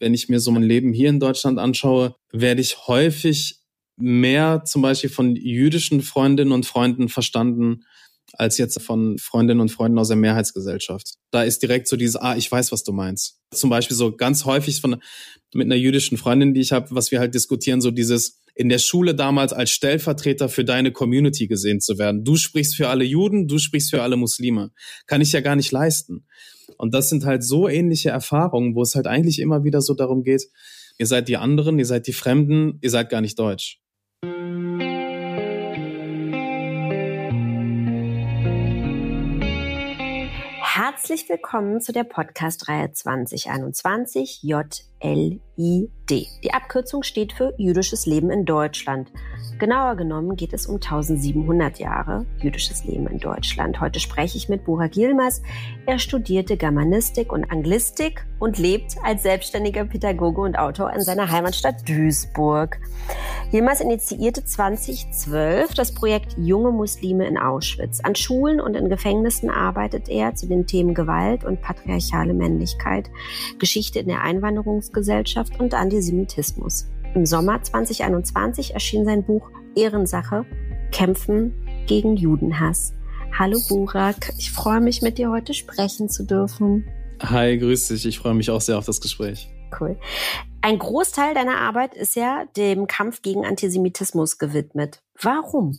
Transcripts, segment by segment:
wenn ich mir so mein Leben hier in Deutschland anschaue, werde ich häufig mehr zum Beispiel von jüdischen Freundinnen und Freunden verstanden, als jetzt von Freundinnen und Freunden aus der Mehrheitsgesellschaft. Da ist direkt so dieses, ah, ich weiß, was du meinst. Zum Beispiel so ganz häufig von mit einer jüdischen Freundin, die ich habe, was wir halt diskutieren, so dieses in der Schule damals als Stellvertreter für deine Community gesehen zu werden. Du sprichst für alle Juden, du sprichst für alle Muslime. Kann ich ja gar nicht leisten. Und das sind halt so ähnliche Erfahrungen, wo es halt eigentlich immer wieder so darum geht, ihr seid die anderen, ihr seid die Fremden, ihr seid gar nicht deutsch. Herzlich willkommen zu der Podcast-Reihe 2021 JLID. Die Abkürzung steht für Jüdisches Leben in Deutschland. Genauer genommen geht es um 1700 Jahre jüdisches Leben in Deutschland. Heute spreche ich mit Burak Yilmaz. Er studierte Germanistik und Anglistik und lebt als selbstständiger Pädagoge und Autor in seiner Heimatstadt Duisburg. Yilmaz initiierte 2012 das Projekt Junge Muslime in Auschwitz. An Schulen und in Gefängnissen arbeitet er zu den Themen Gewalt und patriarchale Männlichkeit, Geschichte in der Einwanderungsgesellschaft und Antisemitismus. Im Sommer 2021 erschien sein Buch Ehrensache, Kämpfen gegen Judenhass. Hallo Burak, ich freue mich, mit dir heute sprechen zu dürfen. Hi, grüß dich. Ich freue mich auch sehr auf das Gespräch. Cool. Ein Großteil deiner Arbeit ist ja dem Kampf gegen Antisemitismus gewidmet. Warum?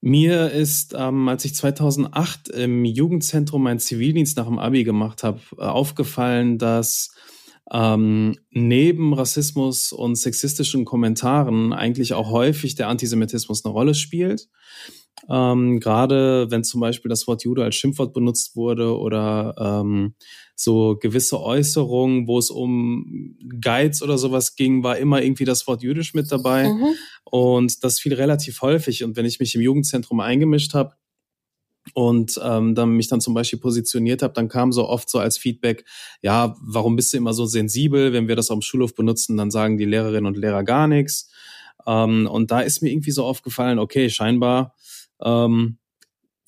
Mir ist, ähm, als ich 2008 im Jugendzentrum meinen Zivildienst nach dem Abi gemacht habe, äh, aufgefallen, dass ähm, neben Rassismus und sexistischen Kommentaren eigentlich auch häufig der Antisemitismus eine Rolle spielt. Ähm, Gerade wenn zum Beispiel das Wort Jude als Schimpfwort benutzt wurde oder ähm, so gewisse Äußerungen, wo es um Geiz oder sowas ging, war immer irgendwie das Wort jüdisch mit dabei. Mhm. Und das fiel relativ häufig. Und wenn ich mich im Jugendzentrum eingemischt habe, und ähm, dann mich dann zum Beispiel positioniert habe, dann kam so oft so als Feedback, ja, warum bist du immer so sensibel? Wenn wir das am Schulhof benutzen, dann sagen die Lehrerinnen und Lehrer gar nichts. Ähm, und da ist mir irgendwie so aufgefallen, okay, scheinbar ähm,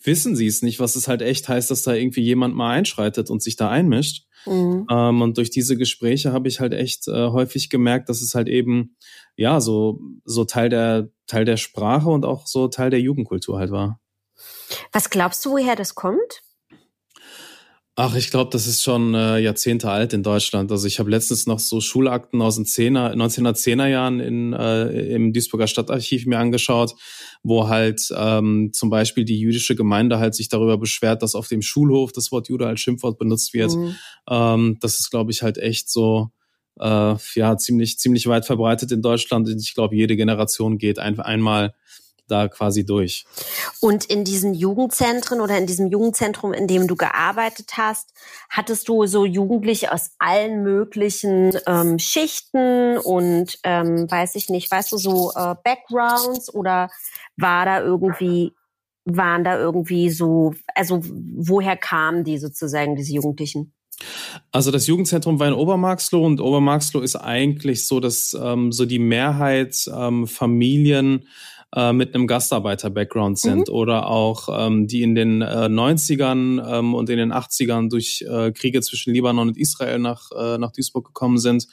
wissen sie es nicht, was es halt echt heißt, dass da irgendwie jemand mal einschreitet und sich da einmischt. Mhm. Ähm, und durch diese Gespräche habe ich halt echt äh, häufig gemerkt, dass es halt eben ja so so Teil der Teil der Sprache und auch so Teil der Jugendkultur halt war. Was glaubst du, woher das kommt? Ach, ich glaube, das ist schon äh, Jahrzehnte alt in Deutschland. Also ich habe letztens noch so Schulakten aus den 10er, 1910er Jahren in, äh, im Duisburger Stadtarchiv mir angeschaut, wo halt ähm, zum Beispiel die jüdische Gemeinde halt sich darüber beschwert, dass auf dem Schulhof das Wort Jude als Schimpfwort benutzt wird. Mhm. Ähm, das ist, glaube ich, halt echt so äh, ja ziemlich ziemlich weit verbreitet in Deutschland. Ich glaube, jede Generation geht ein, einmal da quasi durch. Und in diesen Jugendzentren oder in diesem Jugendzentrum, in dem du gearbeitet hast, hattest du so Jugendliche aus allen möglichen ähm, Schichten und ähm, weiß ich nicht, weißt du, so äh, Backgrounds oder war da irgendwie, waren da irgendwie so, also woher kamen die sozusagen, diese Jugendlichen? Also das Jugendzentrum war in Obermarxloh und Obermarxloh ist eigentlich so, dass ähm, so die Mehrheit ähm, Familien äh, mit einem Gastarbeiter-Background sind mhm. oder auch ähm, die in den äh, 90ern ähm, und in den 80ern durch äh, Kriege zwischen Libanon und Israel nach, äh, nach Duisburg gekommen sind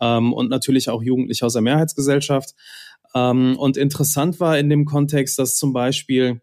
ähm, und natürlich auch Jugendliche aus der Mehrheitsgesellschaft. Ähm, und interessant war in dem Kontext, dass zum Beispiel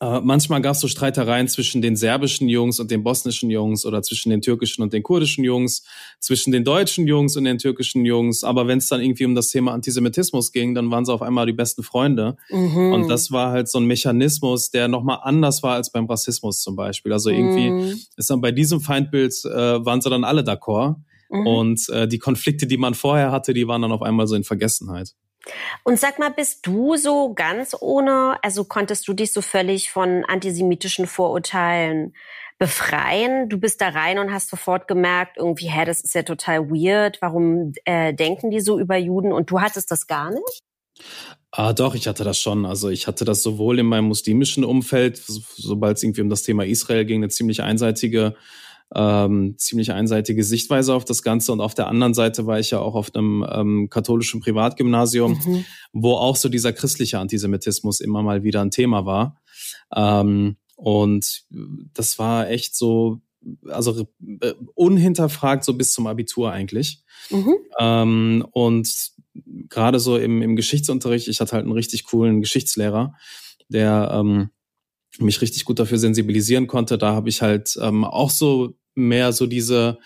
äh, manchmal gab es so Streitereien zwischen den serbischen Jungs und den bosnischen Jungs oder zwischen den türkischen und den kurdischen Jungs, zwischen den deutschen Jungs und den türkischen Jungs. Aber wenn es dann irgendwie um das Thema Antisemitismus ging, dann waren sie auf einmal die besten Freunde. Mhm. Und das war halt so ein Mechanismus, der nochmal anders war als beim Rassismus zum Beispiel. Also irgendwie mhm. ist dann bei diesem Feindbild, äh, waren sie dann alle d'accord. Mhm. Und äh, die Konflikte, die man vorher hatte, die waren dann auf einmal so in Vergessenheit. Und sag mal, bist du so ganz ohne, also konntest du dich so völlig von antisemitischen Vorurteilen befreien? Du bist da rein und hast sofort gemerkt, irgendwie, hä, das ist ja total weird, warum äh, denken die so über Juden und du hattest das gar nicht? Ah, doch, ich hatte das schon. Also ich hatte das sowohl in meinem muslimischen Umfeld, sobald es irgendwie um das Thema Israel ging, eine ziemlich einseitige ähm, ziemlich einseitige Sichtweise auf das Ganze. Und auf der anderen Seite war ich ja auch auf einem ähm, katholischen Privatgymnasium, mhm. wo auch so dieser christliche Antisemitismus immer mal wieder ein Thema war. Ähm, und das war echt so also äh, unhinterfragt so bis zum Abitur eigentlich. Mhm. Ähm, und gerade so im, im Geschichtsunterricht, ich hatte halt einen richtig coolen Geschichtslehrer, der ähm, mich richtig gut dafür sensibilisieren konnte. Da habe ich halt ähm, auch so mehr so diese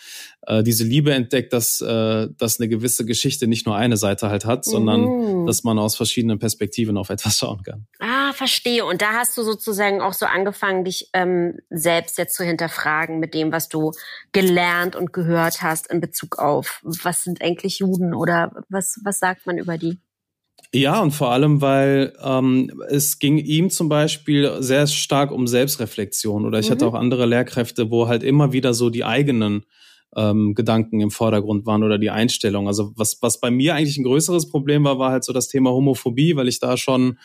äh, diese Liebe entdeckt, dass äh, dass eine gewisse Geschichte nicht nur eine Seite halt hat, sondern mhm. dass man aus verschiedenen Perspektiven auf etwas schauen kann. Ah, verstehe. Und da hast du sozusagen auch so angefangen, dich ähm, selbst jetzt zu hinterfragen mit dem, was du gelernt und gehört hast in Bezug auf, was sind eigentlich Juden oder was was sagt man über die? Ja, und vor allem, weil ähm, es ging ihm zum Beispiel sehr stark um Selbstreflexion oder ich mhm. hatte auch andere Lehrkräfte, wo halt immer wieder so die eigenen ähm, Gedanken im Vordergrund waren oder die Einstellung. Also was, was bei mir eigentlich ein größeres Problem war, war halt so das Thema Homophobie, weil ich da schon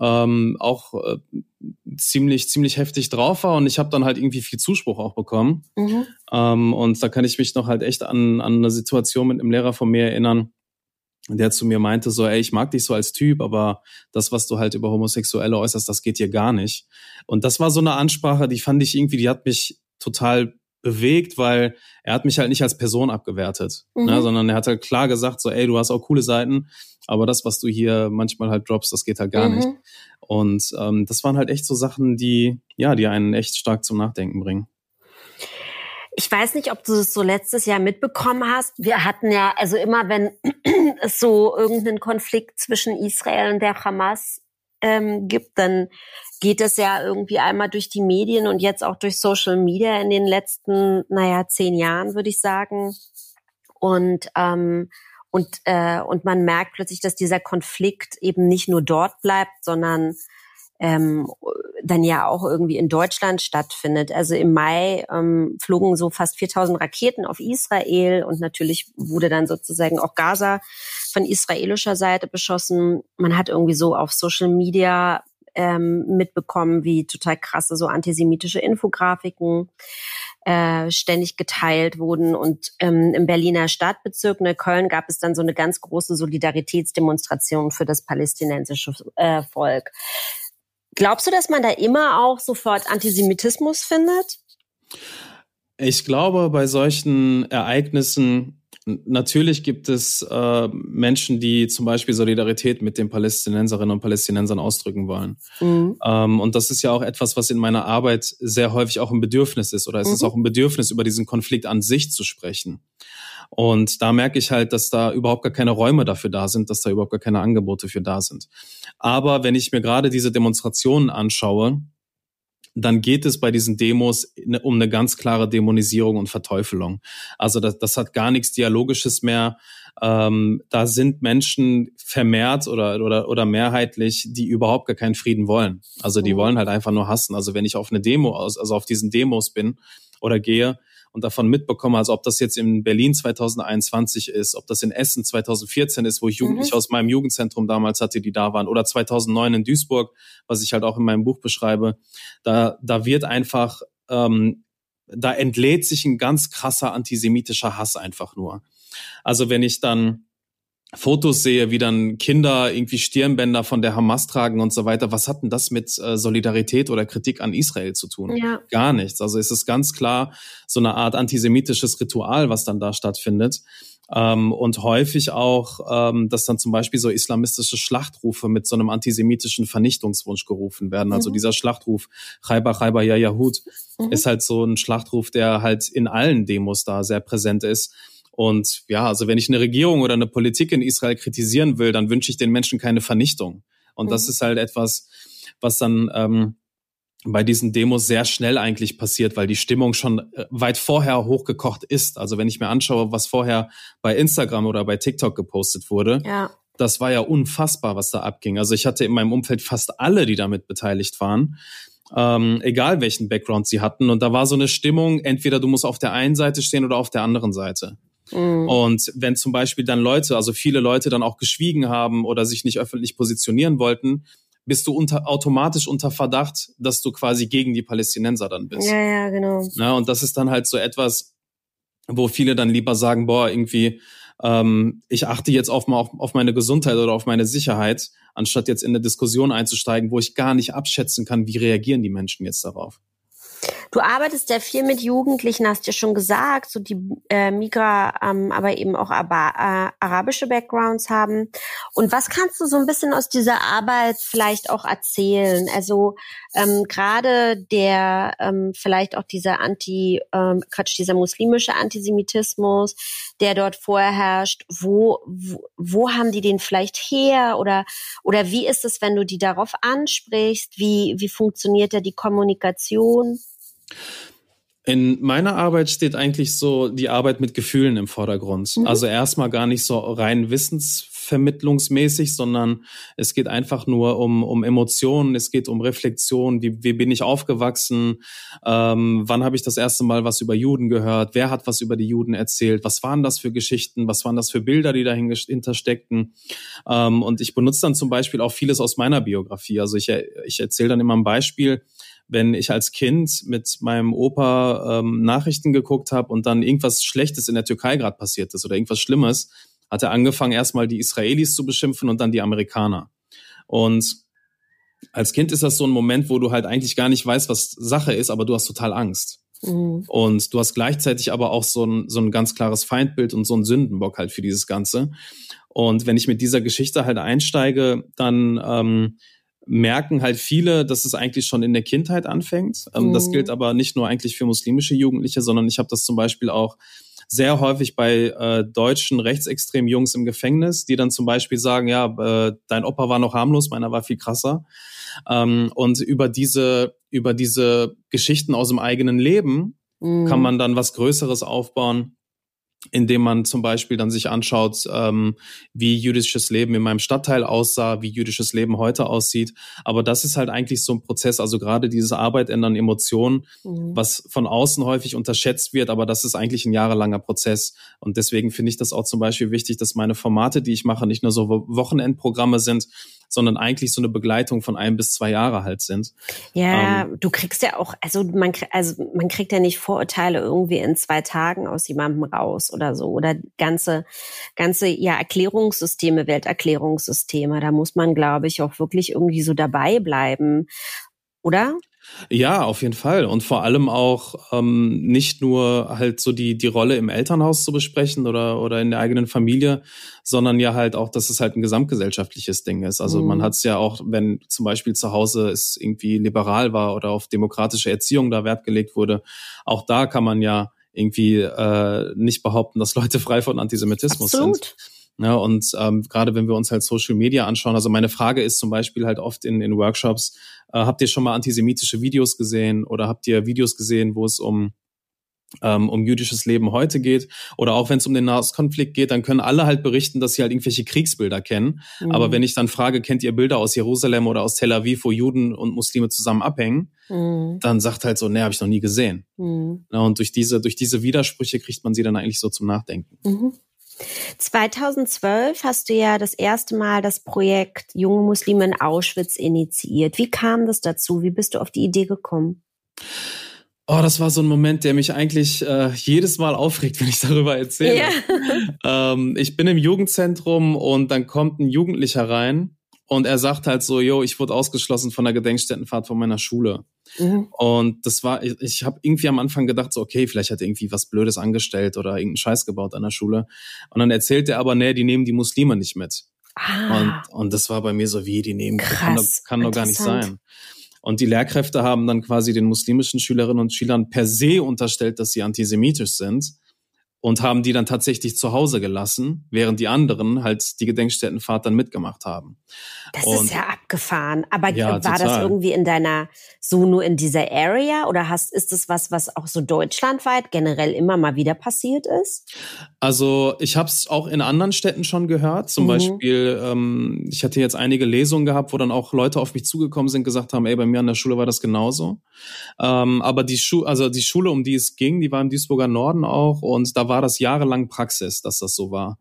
ähm, auch äh, ziemlich ziemlich heftig drauf war und ich habe dann halt irgendwie viel Zuspruch auch bekommen. Mhm. Ähm, und da kann ich mich noch halt echt an, an eine Situation mit einem Lehrer von mir erinnern der zu mir meinte so, ey, ich mag dich so als Typ, aber das, was du halt über Homosexuelle äußerst, das geht hier gar nicht. Und das war so eine Ansprache, die fand ich irgendwie, die hat mich total bewegt, weil er hat mich halt nicht als Person abgewertet, ne, mhm. ne, sondern er hat halt klar gesagt so, ey, du hast auch coole Seiten, aber das, was du hier manchmal halt droppst, das geht halt gar mhm. nicht. Und ähm, das waren halt echt so Sachen, die, ja, die einen echt stark zum Nachdenken bringen. Ich weiß nicht, ob du es so letztes Jahr mitbekommen hast. Wir hatten ja, also immer wenn es so irgendeinen Konflikt zwischen Israel und der Hamas ähm, gibt, dann geht es ja irgendwie einmal durch die Medien und jetzt auch durch Social Media in den letzten, naja, zehn Jahren, würde ich sagen. Und ähm, und äh, und man merkt plötzlich, dass dieser Konflikt eben nicht nur dort bleibt, sondern ähm, dann ja auch irgendwie in Deutschland stattfindet. Also im Mai ähm, flogen so fast 4000 Raketen auf Israel und natürlich wurde dann sozusagen auch Gaza von israelischer Seite beschossen. Man hat irgendwie so auf Social Media ähm, mitbekommen, wie total krasse so antisemitische Infografiken äh, ständig geteilt wurden. Und ähm, im Berliner Stadtbezirk Neukölln gab es dann so eine ganz große Solidaritätsdemonstration für das palästinensische äh, Volk. Glaubst du, dass man da immer auch sofort Antisemitismus findet? Ich glaube, bei solchen Ereignissen, natürlich gibt es äh, Menschen, die zum Beispiel Solidarität mit den Palästinenserinnen und Palästinensern ausdrücken wollen. Mhm. Ähm, und das ist ja auch etwas, was in meiner Arbeit sehr häufig auch ein Bedürfnis ist. Oder es mhm. ist auch ein Bedürfnis, über diesen Konflikt an sich zu sprechen. Und da merke ich halt, dass da überhaupt gar keine Räume dafür da sind, dass da überhaupt gar keine Angebote für da sind. Aber wenn ich mir gerade diese Demonstrationen anschaue, dann geht es bei diesen Demos um eine ganz klare Dämonisierung und Verteufelung. Also das, das hat gar nichts Dialogisches mehr. Ähm, da sind Menschen vermehrt oder, oder, oder mehrheitlich, die überhaupt gar keinen Frieden wollen. Also die mhm. wollen halt einfach nur hassen. Also wenn ich auf eine Demo, also auf diesen Demos bin oder gehe, und davon mitbekomme, also ob das jetzt in Berlin 2021 ist, ob das in Essen 2014 ist, wo ich Jugendliche mhm. aus meinem Jugendzentrum damals hatte, die da waren, oder 2009 in Duisburg, was ich halt auch in meinem Buch beschreibe, da, da wird einfach, ähm, da entlädt sich ein ganz krasser antisemitischer Hass einfach nur. Also wenn ich dann Fotos sehe, wie dann Kinder irgendwie Stirnbänder von der Hamas tragen und so weiter, was hat denn das mit äh, Solidarität oder Kritik an Israel zu tun? Ja. Gar nichts. Also es ist ganz klar so eine Art antisemitisches Ritual, was dann da stattfindet. Ähm, und häufig auch, ähm, dass dann zum Beispiel so islamistische Schlachtrufe mit so einem antisemitischen Vernichtungswunsch gerufen werden. Also mhm. dieser Schlachtruf Chaiba Chaiba Ya Yahud mhm. ist halt so ein Schlachtruf, der halt in allen Demos da sehr präsent ist. Und ja, also wenn ich eine Regierung oder eine Politik in Israel kritisieren will, dann wünsche ich den Menschen keine Vernichtung. Und mhm. das ist halt etwas, was dann ähm, bei diesen Demos sehr schnell eigentlich passiert, weil die Stimmung schon äh, weit vorher hochgekocht ist. Also wenn ich mir anschaue, was vorher bei Instagram oder bei TikTok gepostet wurde, ja. das war ja unfassbar, was da abging. Also ich hatte in meinem Umfeld fast alle, die damit beteiligt waren. Ähm, egal welchen Background sie hatten. Und da war so eine Stimmung, entweder du musst auf der einen Seite stehen oder auf der anderen Seite. Mhm. Und wenn zum Beispiel dann Leute, also viele Leute dann auch geschwiegen haben oder sich nicht öffentlich positionieren wollten, bist du unter, automatisch unter Verdacht, dass du quasi gegen die Palästinenser dann bist. Ja, ja, genau. Ja, und das ist dann halt so etwas, wo viele dann lieber sagen, boah, irgendwie, ähm, ich achte jetzt auf, auf, auf meine Gesundheit oder auf meine Sicherheit, anstatt jetzt in eine Diskussion einzusteigen, wo ich gar nicht abschätzen kann, wie reagieren die Menschen jetzt darauf. Du arbeitest ja viel mit Jugendlichen, hast ja schon gesagt, so die äh, Migra, ähm, aber eben auch Aba, äh, arabische Backgrounds haben. Und was kannst du so ein bisschen aus dieser Arbeit vielleicht auch erzählen? Also ähm, gerade der ähm, vielleicht auch dieser Anti, ähm, Quatsch, dieser muslimische Antisemitismus, der dort vorherrscht, wo, wo, wo haben die den vielleicht her oder oder wie ist es, wenn du die darauf ansprichst? Wie wie funktioniert da die Kommunikation? In meiner Arbeit steht eigentlich so die Arbeit mit Gefühlen im Vordergrund. Mhm. Also erstmal gar nicht so rein wissensvermittlungsmäßig, sondern es geht einfach nur um, um Emotionen, es geht um Reflexion, wie, wie bin ich aufgewachsen, ähm, wann habe ich das erste Mal was über Juden gehört, wer hat was über die Juden erzählt, was waren das für Geschichten, was waren das für Bilder, die dahinter steckten. Ähm, und ich benutze dann zum Beispiel auch vieles aus meiner Biografie. Also ich, ich erzähle dann immer ein Beispiel, wenn ich als Kind mit meinem Opa ähm, Nachrichten geguckt habe und dann irgendwas Schlechtes in der Türkei gerade passiert ist oder irgendwas Schlimmes, hat er angefangen, erstmal die Israelis zu beschimpfen und dann die Amerikaner. Und als Kind ist das so ein Moment, wo du halt eigentlich gar nicht weißt, was Sache ist, aber du hast total Angst. Mhm. Und du hast gleichzeitig aber auch so ein, so ein ganz klares Feindbild und so ein Sündenbock halt für dieses Ganze. Und wenn ich mit dieser Geschichte halt einsteige, dann ähm, merken halt viele, dass es eigentlich schon in der Kindheit anfängt. Ähm, mhm. Das gilt aber nicht nur eigentlich für muslimische Jugendliche, sondern ich habe das zum Beispiel auch sehr häufig bei äh, deutschen rechtsextremen Jungs im Gefängnis, die dann zum Beispiel sagen, ja, äh, dein Opa war noch harmlos, meiner war viel krasser. Ähm, und über diese, über diese Geschichten aus dem eigenen Leben mhm. kann man dann was Größeres aufbauen indem man zum Beispiel dann sich anschaut, ähm, wie jüdisches Leben in meinem Stadtteil aussah, wie jüdisches Leben heute aussieht. Aber das ist halt eigentlich so ein Prozess, also gerade dieses Arbeit ändern Emotionen, mhm. was von außen häufig unterschätzt wird, aber das ist eigentlich ein jahrelanger Prozess. Und deswegen finde ich das auch zum Beispiel wichtig, dass meine Formate, die ich mache, nicht nur so Wochenendprogramme sind, sondern eigentlich so eine Begleitung von ein bis zwei Jahre halt sind. Ja, ähm, du kriegst ja auch, also man, also man kriegt ja nicht Vorurteile irgendwie in zwei Tagen aus jemandem raus oder so oder ganze, ganze ja Erklärungssysteme, Welterklärungssysteme. Da muss man, glaube ich, auch wirklich irgendwie so dabei bleiben, oder? Ja, auf jeden Fall. Und vor allem auch ähm, nicht nur halt so die, die Rolle im Elternhaus zu besprechen oder, oder in der eigenen Familie, sondern ja halt auch, dass es halt ein gesamtgesellschaftliches Ding ist. Also mhm. man hat es ja auch, wenn zum Beispiel zu Hause es irgendwie liberal war oder auf demokratische Erziehung da Wert gelegt wurde, auch da kann man ja irgendwie äh, nicht behaupten, dass Leute frei von Antisemitismus Absolut. sind. Ja, und ähm, gerade wenn wir uns halt Social Media anschauen, also meine Frage ist zum Beispiel halt oft in, in Workshops, äh, habt ihr schon mal antisemitische Videos gesehen oder habt ihr Videos gesehen, wo es um ähm, um jüdisches Leben heute geht oder auch wenn es um den Nahostkonflikt geht, dann können alle halt berichten, dass sie halt irgendwelche Kriegsbilder kennen. Mhm. Aber wenn ich dann frage, kennt ihr Bilder aus Jerusalem oder aus Tel Aviv, wo Juden und Muslime zusammen abhängen, mhm. dann sagt halt so, nee, habe ich noch nie gesehen. Mhm. Ja, und durch diese durch diese Widersprüche kriegt man sie dann eigentlich so zum Nachdenken. Mhm. 2012 hast du ja das erste Mal das Projekt Junge Muslime in Auschwitz initiiert. Wie kam das dazu? Wie bist du auf die Idee gekommen? Oh, das war so ein Moment, der mich eigentlich äh, jedes Mal aufregt, wenn ich darüber erzähle. Ja. ähm, ich bin im Jugendzentrum und dann kommt ein Jugendlicher rein und er sagt halt so, yo, ich wurde ausgeschlossen von der Gedenkstättenfahrt von meiner Schule. Mhm. Und das war, ich, ich habe irgendwie am Anfang gedacht, so, okay, vielleicht hat er irgendwie was Blödes angestellt oder irgendeinen Scheiß gebaut an der Schule. Und dann erzählt er aber, nee, die nehmen die Muslime nicht mit. Ah. Und, und das war bei mir so, wie, die nehmen, Krass, kann, doch, kann doch gar nicht sein. Und die Lehrkräfte haben dann quasi den muslimischen Schülerinnen und Schülern per se unterstellt, dass sie antisemitisch sind und haben die dann tatsächlich zu Hause gelassen, während die anderen halt die Gedenkstättenfahrt dann mitgemacht haben. Das und, ist ja abgefahren. Aber ja, war total. das irgendwie in deiner, so nur in dieser Area oder hast, ist das was, was auch so deutschlandweit generell immer mal wieder passiert ist? Also ich habe es auch in anderen Städten schon gehört. Zum mhm. Beispiel, ähm, ich hatte jetzt einige Lesungen gehabt, wo dann auch Leute auf mich zugekommen sind, gesagt haben, ey, bei mir an der Schule war das genauso. Ähm, aber die Schule, also die Schule, um die es ging, die war im Duisburger Norden auch und da war das jahrelang Praxis, dass das so war.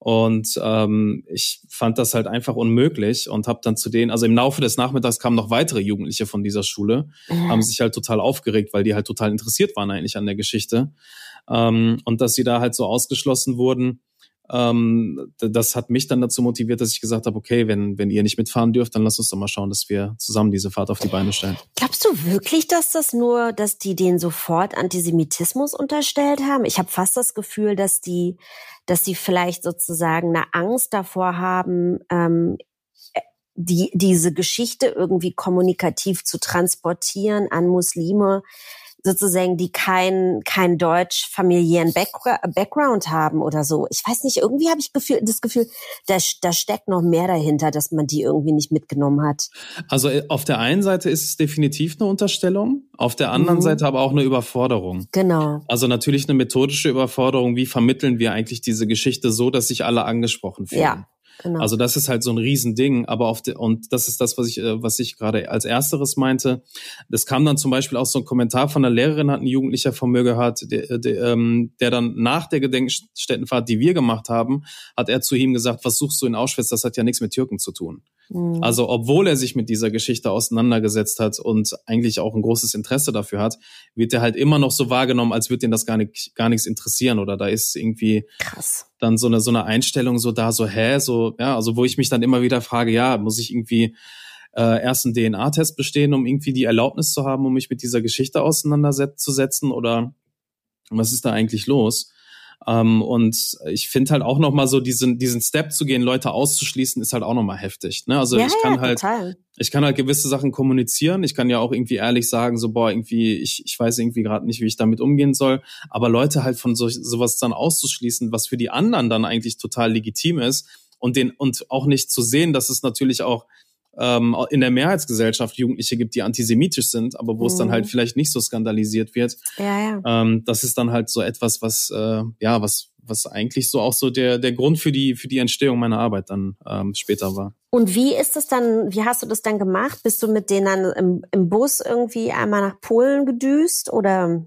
Und ähm, ich fand das halt einfach unmöglich und habe dann zu denen, also im Laufe des Nachmittags kamen noch weitere Jugendliche von dieser Schule, mhm. haben sich halt total aufgeregt, weil die halt total interessiert waren eigentlich an der Geschichte. Ähm, und dass sie da halt so ausgeschlossen wurden, ähm, das hat mich dann dazu motiviert, dass ich gesagt habe, okay, wenn, wenn ihr nicht mitfahren dürft, dann lasst uns doch mal schauen, dass wir zusammen diese Fahrt auf die Beine stellen. Glaubst du wirklich, dass das nur, dass die denen sofort Antisemitismus unterstellt haben? Ich habe fast das Gefühl, dass die, dass sie vielleicht sozusagen eine Angst davor haben, ähm, die, diese Geschichte irgendwie kommunikativ zu transportieren an Muslime, sozusagen, die kein kein deutsch familiären Background haben oder so. Ich weiß nicht, irgendwie habe ich Gefühl, das Gefühl, da, da steckt noch mehr dahinter, dass man die irgendwie nicht mitgenommen hat. Also äh, auf der einen Seite ist es definitiv eine Unterstellung, auf der anderen mhm. Seite aber auch eine Überforderung. Genau. Also natürlich eine methodische Überforderung. Wie vermitteln wir eigentlich diese Geschichte so, dass sich alle angesprochen fühlen? Ja. Genau. Also das ist halt so ein Riesending, aber auf de, und das ist das, was ich, äh, was ich gerade als ersteres meinte. Das kam dann zum Beispiel auch so ein Kommentar von einer Lehrerin, hat ein Jugendlicher von mir gehört, der, der, ähm, der dann nach der Gedenkstättenfahrt, die wir gemacht haben, hat er zu ihm gesagt, was suchst du in Auschwitz? Das hat ja nichts mit Türken zu tun. Mhm. Also obwohl er sich mit dieser Geschichte auseinandergesetzt hat und eigentlich auch ein großes Interesse dafür hat, wird er halt immer noch so wahrgenommen, als würde ihn das gar nicht, gar nichts interessieren oder da ist irgendwie Krass. Dann so eine, so eine Einstellung so da, so hä, so, ja, also wo ich mich dann immer wieder frage, ja, muss ich irgendwie äh, erst einen DNA-Test bestehen, um irgendwie die Erlaubnis zu haben, um mich mit dieser Geschichte auseinanderzusetzen oder was ist da eigentlich los? Ähm, und ich finde halt auch nochmal so diesen, diesen Step zu gehen, Leute auszuschließen, ist halt auch nochmal heftig. Ne? Also ja, ich kann ja, halt, total. ich kann halt gewisse Sachen kommunizieren. Ich kann ja auch irgendwie ehrlich sagen, so, boah, irgendwie, ich, ich weiß irgendwie gerade nicht, wie ich damit umgehen soll. Aber Leute halt von so, sowas dann auszuschließen, was für die anderen dann eigentlich total legitim ist und den, und auch nicht zu sehen, dass es natürlich auch ähm, in der Mehrheitsgesellschaft Jugendliche gibt, die antisemitisch sind, aber wo mhm. es dann halt mhm. vielleicht nicht so skandalisiert wird. Ja, ja. Ähm, das ist dann halt so etwas, was äh, ja, was was eigentlich so auch so der der Grund für die für die Entstehung meiner Arbeit dann ähm, später war. Und wie ist das dann? Wie hast du das dann gemacht? Bist du mit denen dann im, im Bus irgendwie einmal nach Polen gedüst oder?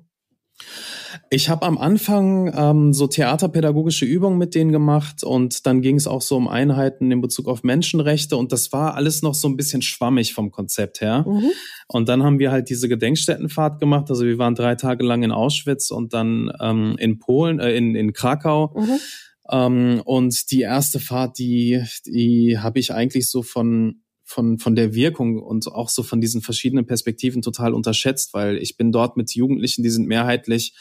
Ich habe am Anfang ähm, so theaterpädagogische Übungen mit denen gemacht und dann ging es auch so um Einheiten in Bezug auf Menschenrechte und das war alles noch so ein bisschen schwammig vom Konzept her. Mhm. Und dann haben wir halt diese Gedenkstättenfahrt gemacht. Also wir waren drei Tage lang in Auschwitz und dann ähm, in Polen, äh, in, in Krakau. Mhm. Ähm, und die erste Fahrt, die, die habe ich eigentlich so von von, von der Wirkung und auch so von diesen verschiedenen Perspektiven total unterschätzt, weil ich bin dort mit Jugendlichen, die sind mehrheitlich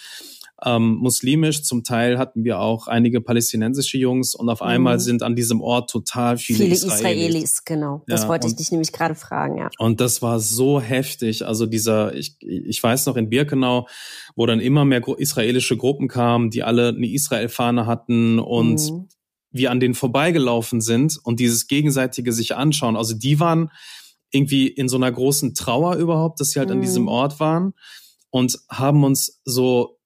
ähm, muslimisch. Zum Teil hatten wir auch einige palästinensische Jungs und auf einmal mhm. sind an diesem Ort total viele, viele Israelis. Israelis. genau. Das ja, wollte ich dich nämlich gerade fragen, ja. Und das war so heftig. Also dieser, ich, ich weiß noch in Birkenau, wo dann immer mehr israelische Gruppen kamen, die alle eine Israel-Fahne hatten und mhm wir an denen vorbeigelaufen sind und dieses gegenseitige sich anschauen. Also die waren irgendwie in so einer großen Trauer überhaupt, dass sie halt mhm. an diesem Ort waren und haben uns so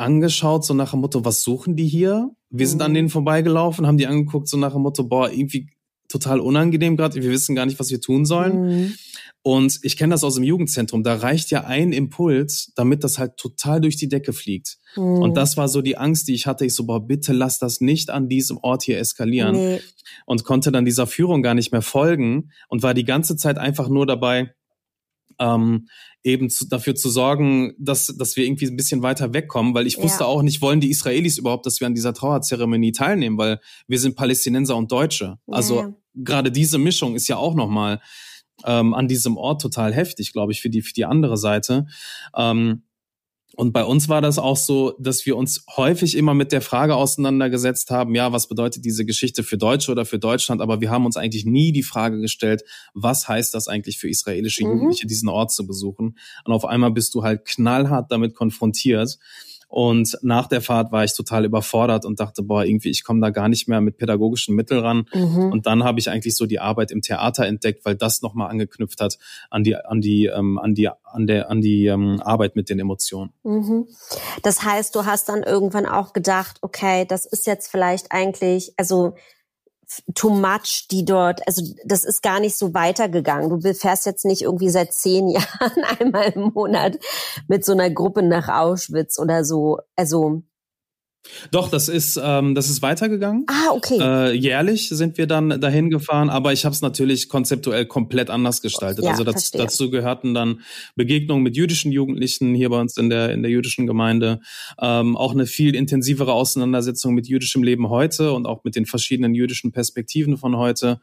angeschaut, so nach dem Motto, was suchen die hier? Wir mhm. sind an mhm. denen vorbeigelaufen, haben die angeguckt, so nach dem Motto, boah, irgendwie total unangenehm gerade, wir wissen gar nicht, was wir tun sollen. Mhm. Und ich kenne das aus dem Jugendzentrum, da reicht ja ein Impuls, damit das halt total durch die Decke fliegt. Mhm. Und das war so die Angst, die ich hatte. Ich so, boah, bitte lass das nicht an diesem Ort hier eskalieren. Nee. Und konnte dann dieser Führung gar nicht mehr folgen und war die ganze Zeit einfach nur dabei, ähm, eben zu, dafür zu sorgen, dass, dass wir irgendwie ein bisschen weiter wegkommen, weil ich ja. wusste auch nicht, wollen die Israelis überhaupt, dass wir an dieser Trauerzeremonie teilnehmen, weil wir sind Palästinenser und Deutsche. Also ja. gerade diese Mischung ist ja auch nochmal ähm, an diesem Ort total heftig, glaube ich, für die, für die andere Seite. Ähm, und bei uns war das auch so, dass wir uns häufig immer mit der Frage auseinandergesetzt haben, ja, was bedeutet diese Geschichte für Deutsche oder für Deutschland? Aber wir haben uns eigentlich nie die Frage gestellt, was heißt das eigentlich für israelische mhm. Jugendliche, diesen Ort zu besuchen? Und auf einmal bist du halt knallhart damit konfrontiert. Und nach der Fahrt war ich total überfordert und dachte, boah, irgendwie, ich komme da gar nicht mehr mit pädagogischen Mitteln ran. Mhm. Und dann habe ich eigentlich so die Arbeit im Theater entdeckt, weil das nochmal angeknüpft hat an die, an die, ähm, an die, an der, an die ähm, Arbeit mit den Emotionen. Mhm. Das heißt, du hast dann irgendwann auch gedacht, okay, das ist jetzt vielleicht eigentlich, also too much, die dort, also das ist gar nicht so weitergegangen. Du fährst jetzt nicht irgendwie seit zehn Jahren einmal im Monat mit so einer Gruppe nach Auschwitz oder so. Also Doch, das ist ähm, das ist weitergegangen. Ah, okay. Äh, jährlich sind wir dann dahin gefahren, aber ich habe es natürlich konzeptuell komplett anders gestaltet. Ja, also verstehe. dazu gehörten dann Begegnungen mit jüdischen Jugendlichen hier bei uns in der in der jüdischen Gemeinde, ähm, auch eine viel intensivere Auseinandersetzung mit jüdischem Leben heute und auch mit den verschiedenen jüdischen Perspektiven von heute.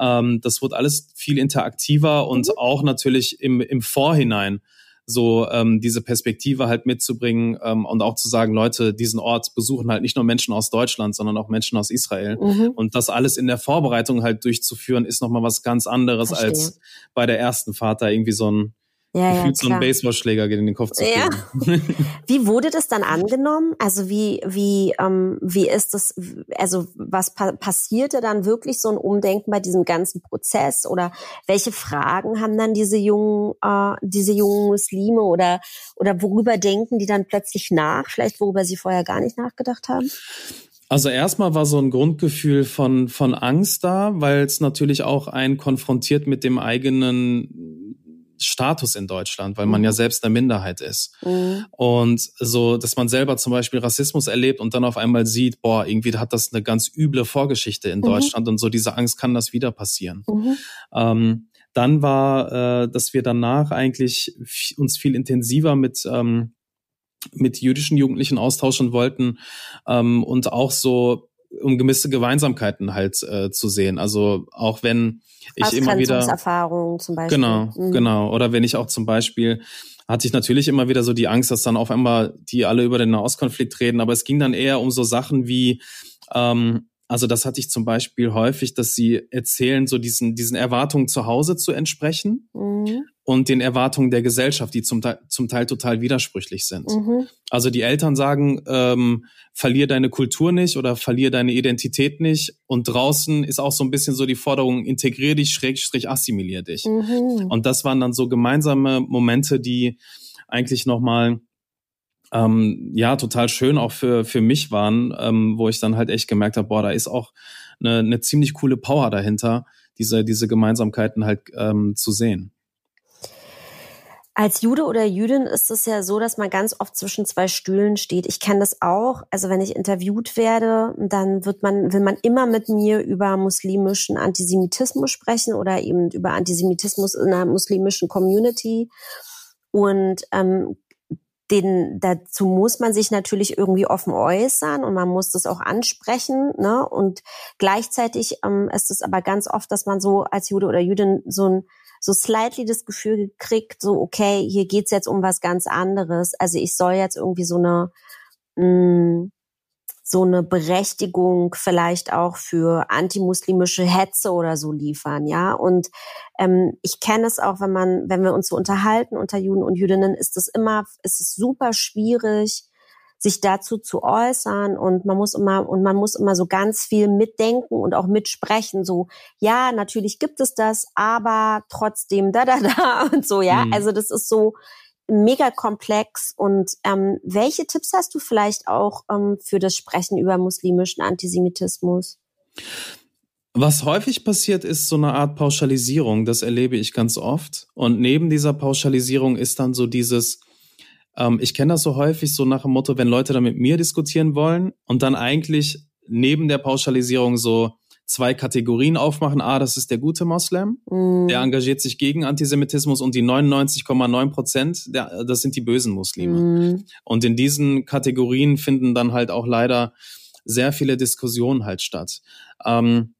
Ähm, das wurde alles viel interaktiver und Mhm. auch natürlich im im Vorhinein so ähm, diese Perspektive halt mitzubringen ähm, und auch zu sagen, Leute, diesen Ort besuchen halt nicht nur Menschen aus Deutschland, sondern auch Menschen aus Israel. Mhm. Und das alles in der Vorbereitung halt durchzuführen, ist nochmal was ganz anderes Verstehe. als bei der ersten Fahrt da irgendwie so ein, Ja, ja, gefühlt so einen. Baseballschläger in den Kopf zu Ja. kriegen. Wie wurde das dann angenommen? Also wie wie ähm, wie ist das? Also was pa passierte dann wirklich so ein Umdenken bei diesem ganzen Prozess oder welche Fragen haben dann diese jungen äh, diese jungen Muslime oder oder worüber denken die dann plötzlich nach? Vielleicht worüber sie vorher gar nicht nachgedacht haben? Also erstmal war so ein Grundgefühl von, von Angst da, weil es natürlich auch einen konfrontiert mit dem eigenen Status in Deutschland, weil man Mhm. ja selbst eine Minderheit ist. Mhm. Und so, dass man selber zum Beispiel Rassismus erlebt und dann auf einmal sieht, boah, irgendwie hat das eine ganz üble Vorgeschichte in Mhm. Deutschland und so diese Angst kann das wieder passieren. Mhm. Ähm, dann war, äh, dass wir danach eigentlich uns viel intensiver mit ähm, mit jüdischen Jugendlichen austauschen wollten ähm, und auch so um gewisse Gemeinsamkeiten halt äh, zu sehen. Also auch wenn ich immer wieder Ausgrenzungserfahrungen zum Beispiel. Genau, Mhm. genau. Oder wenn ich auch zum Beispiel, hatte ich natürlich immer wieder so die Angst, dass dann auf einmal die alle über den Nahostkonflikt reden, aber es ging dann eher um so Sachen wie, ähm, also das hatte ich zum Beispiel häufig, dass sie erzählen, so diesen, diesen Erwartungen zu Hause zu entsprechen Mhm. Und den Erwartungen der Gesellschaft, die zum Teil, zum Teil total widersprüchlich sind. Mhm. Also die Eltern sagen, ähm, verlier deine Kultur nicht oder verlier deine Identität nicht. Und draußen ist auch so ein bisschen so die Forderung, integrier dich, schrägstrich assimilier dich. Mhm. Und das waren dann so gemeinsame Momente, die eigentlich nochmal ähm, ja total schön auch für, für mich waren, ähm, wo ich dann halt echt gemerkt habe, boah, da ist auch eine, eine ziemlich coole Power dahinter, diese, diese Gemeinsamkeiten halt ähm, zu sehen. Als Jude oder Jüdin ist es ja so, dass man ganz oft zwischen zwei Stühlen steht. Ich kenne das auch. Also wenn ich interviewt werde, dann wird man, will man immer mit mir über muslimischen Antisemitismus sprechen oder eben über Antisemitismus in einer muslimischen Community. Und ähm, den, dazu muss man sich natürlich irgendwie offen äußern und man muss das auch ansprechen. Ne? Und gleichzeitig ähm, ist es aber ganz oft, dass man so als Jude oder Jüdin so ein so slightly das Gefühl gekriegt, so okay, hier geht's jetzt um was ganz anderes. Also ich soll jetzt irgendwie so eine mh, so eine Berechtigung vielleicht auch für antimuslimische Hetze oder so liefern, ja. Und ähm, ich kenne es auch, wenn man, wenn wir uns so unterhalten unter Juden und Jüdinnen, ist es immer, ist es super schwierig, sich dazu zu äußern und man muss immer und man muss immer so ganz viel mitdenken und auch mitsprechen so ja natürlich gibt es das aber trotzdem da da da und so ja Mhm. also das ist so mega komplex und ähm, welche Tipps hast du vielleicht auch ähm, für das Sprechen über muslimischen Antisemitismus Was häufig passiert, ist so eine Art Pauschalisierung. Das erlebe ich ganz oft. Und neben dieser Pauschalisierung ist dann so dieses, ähm, ich kenne das so häufig so nach dem Motto, wenn Leute dann mit mir diskutieren wollen und dann eigentlich neben der Pauschalisierung so zwei Kategorien aufmachen. Ah, das ist der gute Moslem, Mm, der engagiert sich gegen Antisemitismus und die 99,9 Prozent, der- das sind die bösen Muslime. mm, Und in diesen Kategorien finden dann halt auch leider sehr viele Diskussionen halt statt. Ähm,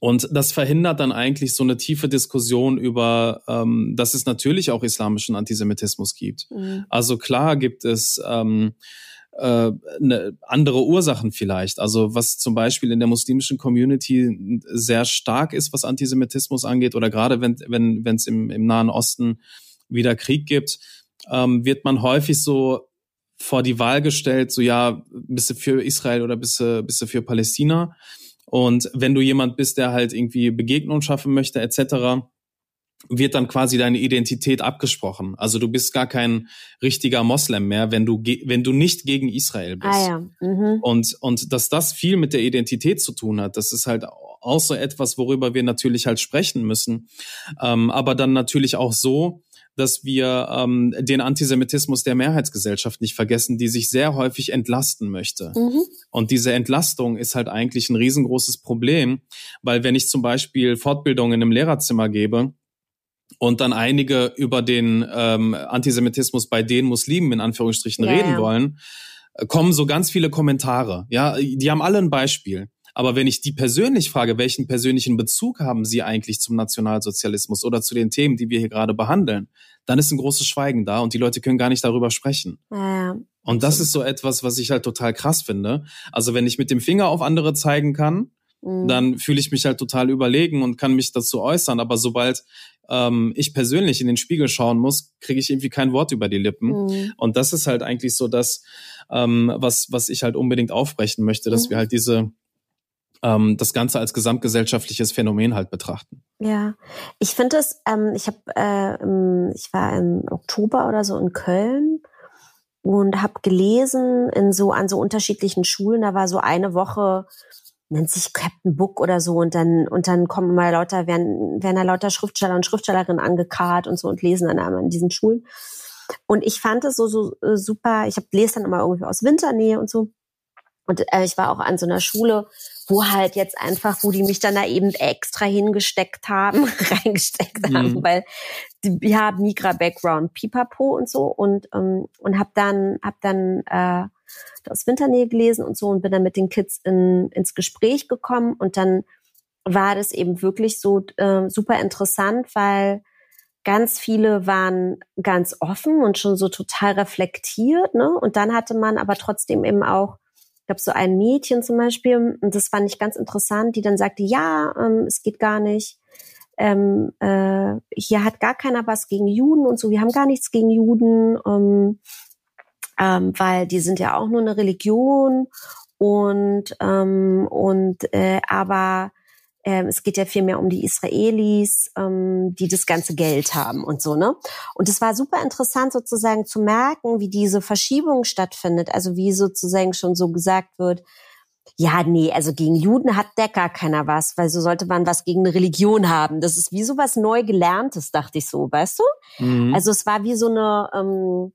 und das verhindert dann eigentlich so eine tiefe Diskussion über, ähm, dass es natürlich auch islamischen Antisemitismus gibt. mm, Also klar gibt es ähm, äh, ne, andere Ursachen vielleicht. Also was zum Beispiel in der muslimischen Community sehr stark ist, was Antisemitismus angeht, oder gerade wenn wenn wenn es im, im Nahen Osten wieder Krieg gibt, ähm, wird man häufig so vor die Wahl gestellt, so ja, bist du für Israel oder bist du, bist du für Palästina? Und wenn du jemand bist, der halt irgendwie Begegnung schaffen möchte, etc., wird dann quasi deine Identität abgesprochen. Also du bist gar kein richtiger Moslem mehr, wenn du wenn du nicht gegen Israel bist. ah ja mhm. Und und dass das viel mit der Identität zu tun hat, das ist halt auch so etwas, worüber wir natürlich halt sprechen müssen. Ähm, aber dann natürlich auch so, dass wir ähm, den Antisemitismus der Mehrheitsgesellschaft nicht vergessen, die sich sehr häufig entlasten möchte. Mhm. Und diese Entlastung ist halt eigentlich ein riesengroßes Problem, weil wenn ich zum Beispiel Fortbildung in einem Lehrerzimmer gebe, und dann einige über den ähm, Antisemitismus bei den Muslimen in Anführungsstrichen ja, reden ja. wollen, äh, kommen so ganz viele Kommentare. Ja, die haben alle ein Beispiel. Aber wenn ich die persönlich frage, welchen persönlichen Bezug haben sie eigentlich zum Nationalsozialismus oder zu den Themen, die wir hier gerade behandeln, dann ist ein großes Schweigen da und die Leute können gar nicht darüber sprechen. Ja, und das ist so etwas, was ich halt total krass finde. Also wenn ich mit dem Finger auf andere zeigen kann, mhm. dann fühle ich mich halt total überlegen und kann mich dazu äußern. Aber sobald ähm, ich persönlich in den Spiegel schauen muss, kriege ich irgendwie kein Wort über die Lippen. Mhm. Und das ist halt eigentlich so das, ähm, was, was ich halt unbedingt aufbrechen möchte, dass mhm. wir halt diese ähm, das Ganze als gesamtgesellschaftliches Phänomen halt betrachten. Ja, ich finde es, ähm, ich habe, äh, ich war im Oktober oder so in Köln und habe gelesen in so an so unterschiedlichen Schulen. Da war so eine Woche nennt sich Captain Book oder so und dann und dann kommen mal lauter werden werden da lauter Schriftsteller und Schriftstellerinnen angekarrt und so und lesen dann einmal in diesen Schulen. Und ich fand es so so äh, super. Ich habe lese dann immer irgendwie aus Winternähe und so. Und äh, ich war auch an so einer Schule, wo halt jetzt einfach, wo die mich dann da eben extra hingesteckt haben, reingesteckt mhm. haben, weil die, ja Migra-Background, Pipapo und so und ähm, und habe dann hab dann äh, aus Winternähe gelesen und so und bin dann mit den Kids in, ins Gespräch gekommen und dann war das eben wirklich so äh, super interessant, weil ganz viele waren ganz offen und schon so total reflektiert, ne? Und dann hatte man aber trotzdem eben auch ich glaube, so ein Mädchen zum Beispiel, und das fand ich ganz interessant, die dann sagte, ja, ähm, es geht gar nicht. Ähm, äh, hier hat gar keiner was gegen Juden und so, wir haben gar nichts gegen Juden, ähm, ähm, weil die sind ja auch nur eine Religion und ähm, und äh, aber ähm, es geht ja viel mehr um die Israelis, ähm, die das ganze Geld haben und so, ne? Und es war super interessant sozusagen zu merken, wie diese Verschiebung stattfindet, also wie sozusagen schon so gesagt wird, ja, nee, also gegen Juden hat der gar keiner was, weil so sollte man was gegen eine Religion haben. Das ist wie so was neu gelerntes, dachte ich so, weißt du? Mhm. Also es war wie so eine, ähm,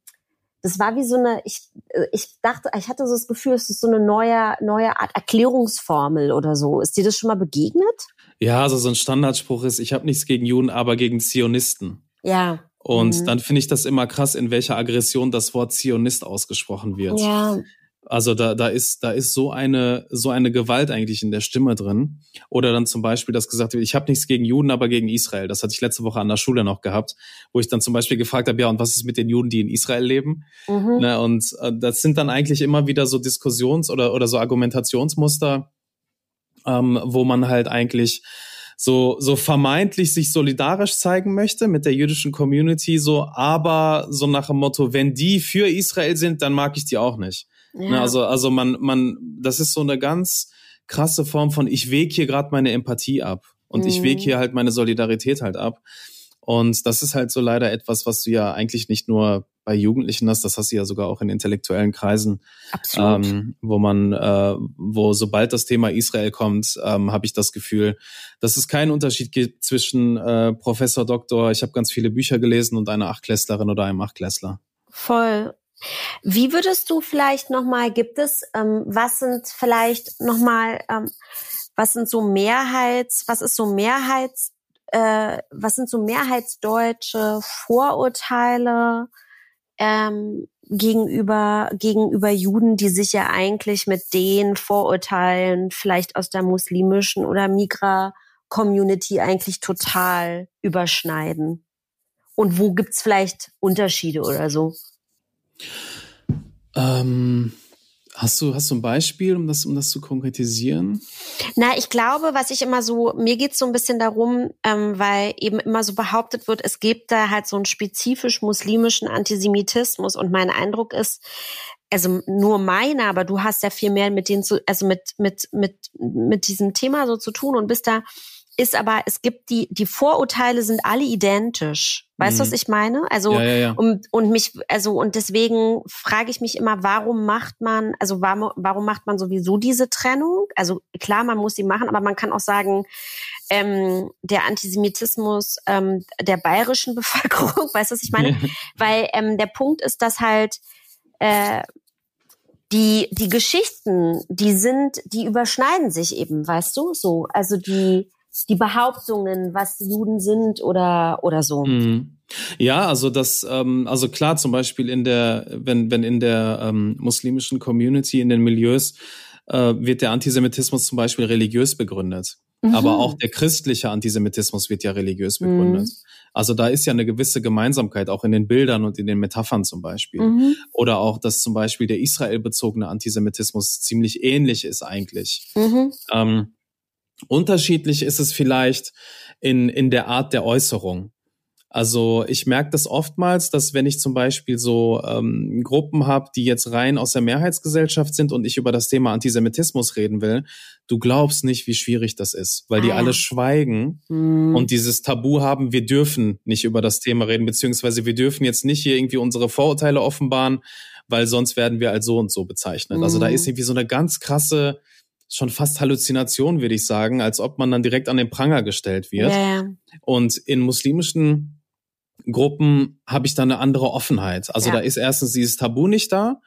das war wie so eine, ich, äh, ich dachte, ich hatte so das Gefühl, es ist so eine neue, neue Art Erklärungsformel oder so. Ist dir das schon mal begegnet? Ja, also so ein Standardspruch ist, ich habe nichts gegen Juden, aber gegen Zionisten. Ja. Und mhm. dann finde ich das immer krass, in welcher Aggression das Wort Zionist ausgesprochen wird. Ja. Also da, da ist, da ist so eine, so eine Gewalt eigentlich in der Stimme drin. Oder dann zum Beispiel, dass gesagt wird, ich habe nichts gegen Juden, aber gegen Israel. Das hatte ich letzte Woche an der Schule noch gehabt, wo ich dann zum Beispiel gefragt habe, ja, und was ist mit den Juden, die in Israel leben? Mhm. Ne, und äh, das sind dann eigentlich immer wieder so Diskussions- oder, oder so Argumentationsmuster, ähm, wo man halt eigentlich so, so vermeintlich sich solidarisch zeigen möchte mit der jüdischen Community, so, aber so nach dem Motto, wenn die für Israel sind, dann mag ich die auch nicht. Ne, ja. Also, also man, man, das ist so eine ganz krasse Form von, ich wege hier gerade meine Empathie ab und mhm. ich wege hier halt meine Solidarität halt ab. Und das ist halt so leider etwas, was du ja eigentlich nicht nur bei Jugendlichen hast, das hast du ja sogar auch in intellektuellen Kreisen, ähm, wo man, äh, wo sobald das Thema Israel kommt, ähm, habe ich das Gefühl, dass es keinen Unterschied gibt zwischen äh, Professor, Doktor, ich habe ganz viele Bücher gelesen und einer Achtklässlerin oder einem Achtklässler. Voll. Wie würdest du vielleicht nochmal, gibt es, ähm, was sind vielleicht nochmal, ähm, was sind so Mehrheits, was ist so Mehrheits, äh, was sind so mehrheitsdeutsche Vorurteile ähm, gegenüber, gegenüber Juden, die sich ja eigentlich mit den Vorurteilen vielleicht aus der muslimischen oder Migra-Community eigentlich total überschneiden? Und wo gibt's vielleicht Unterschiede oder so? Ähm, hast du, hast du ein Beispiel, um das, um das zu konkretisieren? Na, ich glaube, was ich immer so, mir geht es so ein bisschen darum, ähm, weil eben immer so behauptet wird, es gibt da halt so einen spezifisch muslimischen Antisemitismus und mein Eindruck ist, also nur meiner, aber du hast ja viel mehr mit denen zu, also mit, mit, mit, mit diesem Thema so zu tun und bist da ist aber, es gibt die, die Vorurteile sind alle identisch. Weißt du, mhm. was ich meine? Also, ja, ja, ja. Und, und mich, also, und deswegen frage ich mich immer, warum macht man, also warum, warum macht man sowieso diese Trennung? Also klar, man muss sie machen, aber man kann auch sagen, ähm, der Antisemitismus ähm, der bayerischen Bevölkerung, weißt du, was ich meine? Weil ähm, der Punkt ist, dass halt äh, die, die Geschichten, die sind, die überschneiden sich eben, weißt du, so. Also die, die Behauptungen, was Juden sind oder oder so. Mhm. Ja, also das, ähm, also klar, zum Beispiel in der, wenn wenn in der ähm, muslimischen Community in den Milieus äh, wird der Antisemitismus zum Beispiel religiös begründet. Mhm. Aber auch der christliche Antisemitismus wird ja religiös begründet. Mhm. Also da ist ja eine gewisse Gemeinsamkeit, auch in den Bildern und in den Metaphern zum Beispiel. Mhm. Oder auch, dass zum Beispiel der Israel-bezogene Antisemitismus ziemlich ähnlich ist eigentlich. Mhm. Ähm, Unterschiedlich ist es vielleicht in, in der Art der Äußerung. Also ich merke das oftmals, dass wenn ich zum Beispiel so ähm, Gruppen habe, die jetzt rein aus der Mehrheitsgesellschaft sind und ich über das Thema Antisemitismus reden will, du glaubst nicht, wie schwierig das ist, weil ah, die alle schweigen mhm. und dieses Tabu haben, wir dürfen nicht über das Thema reden, beziehungsweise wir dürfen jetzt nicht hier irgendwie unsere Vorurteile offenbaren, weil sonst werden wir als so und so bezeichnet. Mhm. Also da ist hm. irgendwie so eine ganz krasse schon fast Halluzination, würde ich sagen, als ob man dann direkt an den Pranger gestellt wird. Ja. Und in muslimischen Gruppen habe ich da eine andere Offenheit. Also ja. da ist erstens dieses Tabu nicht da,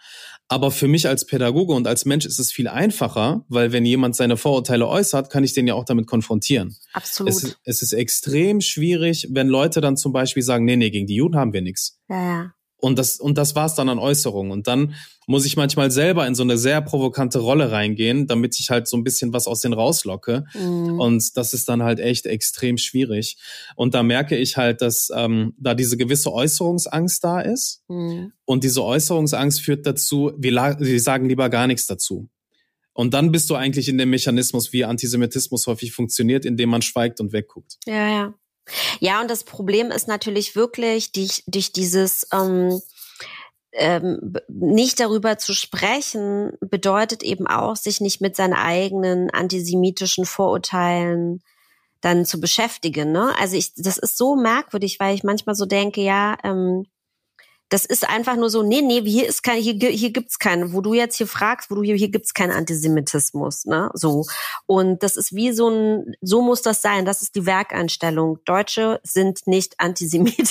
aber für mich als Pädagoge und als Mensch ist es viel einfacher, weil wenn jemand seine Vorurteile äußert, kann ich den ja auch damit konfrontieren. Absolut. Es, es ist extrem schwierig, wenn Leute dann zum Beispiel sagen, nee, nee, gegen die Juden haben wir nichts. Ja, ja. Und das, und das war's dann an Äußerungen. Und dann muss ich manchmal selber in so eine sehr provokante Rolle reingehen, damit ich halt so ein bisschen was aus denen rauslocke. Mhm. Und das ist dann halt echt extrem schwierig. Und da merke ich halt, dass ähm, da diese gewisse Äußerungsangst da ist. Mhm. Und diese Äußerungsangst führt dazu, wir, wir sagen lieber gar nichts dazu. Und dann bist du eigentlich in dem Mechanismus, wie Antisemitismus häufig funktioniert, indem man schweigt und wegguckt. Ja, ja. Ja, und das Problem ist natürlich wirklich durch, durch dieses ähm, ähm, nicht darüber zu sprechen, bedeutet eben auch, sich nicht mit seinen eigenen antisemitischen Vorurteilen dann zu beschäftigen. Ne? Also ich, das ist so merkwürdig, weil ich manchmal so denke, ja, ähm, das ist einfach nur so, nee, nee, hier ist kein, hier, hier gibt's keinen, wo du jetzt hier fragst, wo du hier, hier gibt's keinen Antisemitismus, ne, so. Und das ist wie so ein, so muss das sein, das ist die Werkeinstellung. Deutsche sind nicht Antisemiten.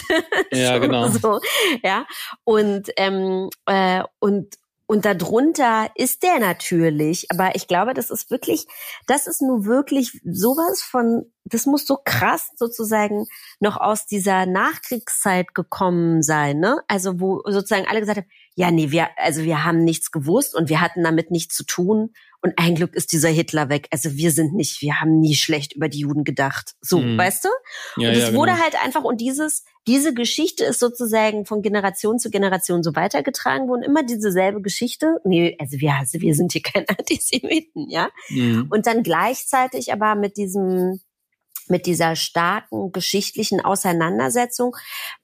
Ja, genau. so, ja. Und, ähm, äh, und, und darunter ist der natürlich, aber ich glaube, das ist wirklich, das ist nur wirklich sowas von, das muss so krass sozusagen noch aus dieser Nachkriegszeit gekommen sein, ne? Also wo sozusagen alle gesagt haben, ja, nee, wir, also wir haben nichts gewusst und wir hatten damit nichts zu tun und ein Glück ist dieser Hitler weg. Also wir sind nicht, wir haben nie schlecht über die Juden gedacht. So, mhm. weißt du? Ja, und es ja, wurde genau. halt einfach, und dieses, diese Geschichte ist sozusagen von Generation zu Generation so weitergetragen worden. Immer dieselbe Geschichte. Nee, also wir, also wir sind hier keine Antisemiten, ja? Mhm. Und dann gleichzeitig aber mit diesem, mit dieser starken geschichtlichen Auseinandersetzung,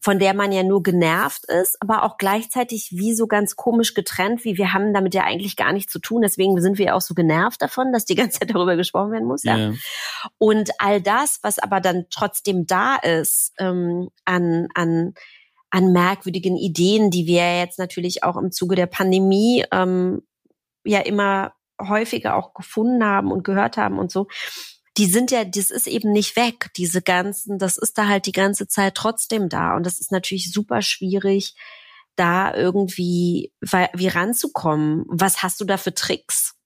von der man ja nur genervt ist, aber auch gleichzeitig wie so ganz komisch getrennt, wie wir haben damit ja eigentlich gar nichts zu tun. Deswegen sind wir ja auch so genervt davon, dass die ganze Zeit darüber gesprochen werden muss. Ja. ja. Und all das, was aber dann trotzdem da ist, ähm, an, an an merkwürdigen Ideen, die wir jetzt natürlich auch im Zuge der Pandemie ähm, ja immer häufiger auch gefunden haben und gehört haben und so die sind ja, das ist eben nicht weg, diese ganzen, das ist da halt die ganze Zeit trotzdem da. Und das ist natürlich super schwierig, da irgendwie wie ranzukommen. Was hast du da für Tricks?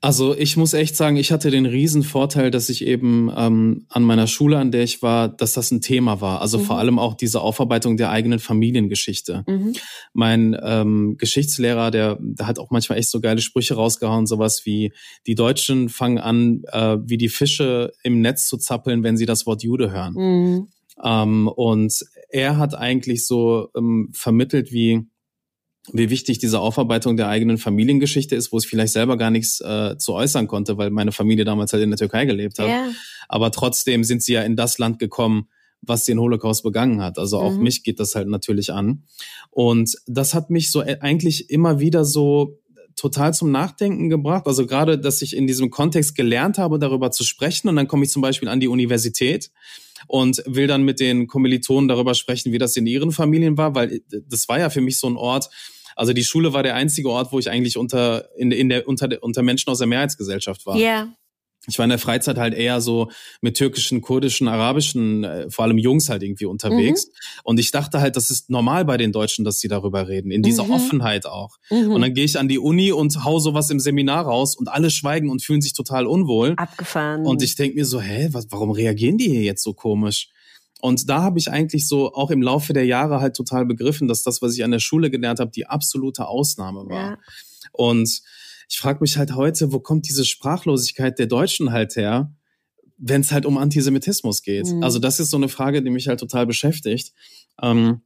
Also ich muss echt sagen, ich hatte den riesen Vorteil, dass ich eben ähm, an meiner Schule, an der ich war, dass das ein Thema war. Also mhm. vor allem auch diese Aufarbeitung der eigenen Familiengeschichte. Mhm. Mein ähm, Geschichtslehrer, der, der hat auch manchmal echt so geile Sprüche rausgehauen, sowas wie die Deutschen fangen an, äh, wie die Fische im Netz zu zappeln, wenn sie das Wort Jude hören. Mhm. Ähm, und er hat eigentlich so ähm, vermittelt, wie wie wichtig diese Aufarbeitung der eigenen Familiengeschichte ist, wo es vielleicht selber gar nichts äh, zu äußern konnte, weil meine Familie damals halt in der Türkei gelebt hat. Ja. Aber trotzdem sind sie ja in das Land gekommen, was den Holocaust begangen hat. Also auch mhm. mich geht das halt natürlich an. Und das hat mich so äh, eigentlich immer wieder so total zum Nachdenken gebracht. Also gerade, dass ich in diesem Kontext gelernt habe, darüber zu sprechen. Und dann komme ich zum Beispiel an die Universität und will dann mit den Kommilitonen darüber sprechen, wie das in ihren Familien war, weil das war ja für mich so ein Ort, also die Schule war der einzige Ort, wo ich eigentlich unter in, in der unter unter Menschen aus der Mehrheitsgesellschaft war. Ja. Yeah ich war in der Freizeit halt eher so mit türkischen, kurdischen, arabischen, äh, vor allem Jungs halt irgendwie unterwegs. Mhm. Und ich dachte halt, das ist normal bei den Deutschen, dass sie darüber reden, in dieser mhm. Offenheit auch. Mhm. Und dann gehe ich an die Uni und hau sowas im Seminar raus und alle schweigen und fühlen sich total unwohl. Abgefahren. Und ich denk mir so, hä, was, warum reagieren die hier jetzt so komisch? Und da habe ich eigentlich so auch im Laufe der Jahre halt total begriffen, dass das, was ich an der Schule gelernt habe, die absolute Ausnahme war. Ja. Und ich frage mich halt heute, wo kommt diese Sprachlosigkeit der Deutschen halt her, wenn es halt um Antisemitismus geht? Mhm. Also das ist so eine Frage, die mich halt total beschäftigt. Ähm,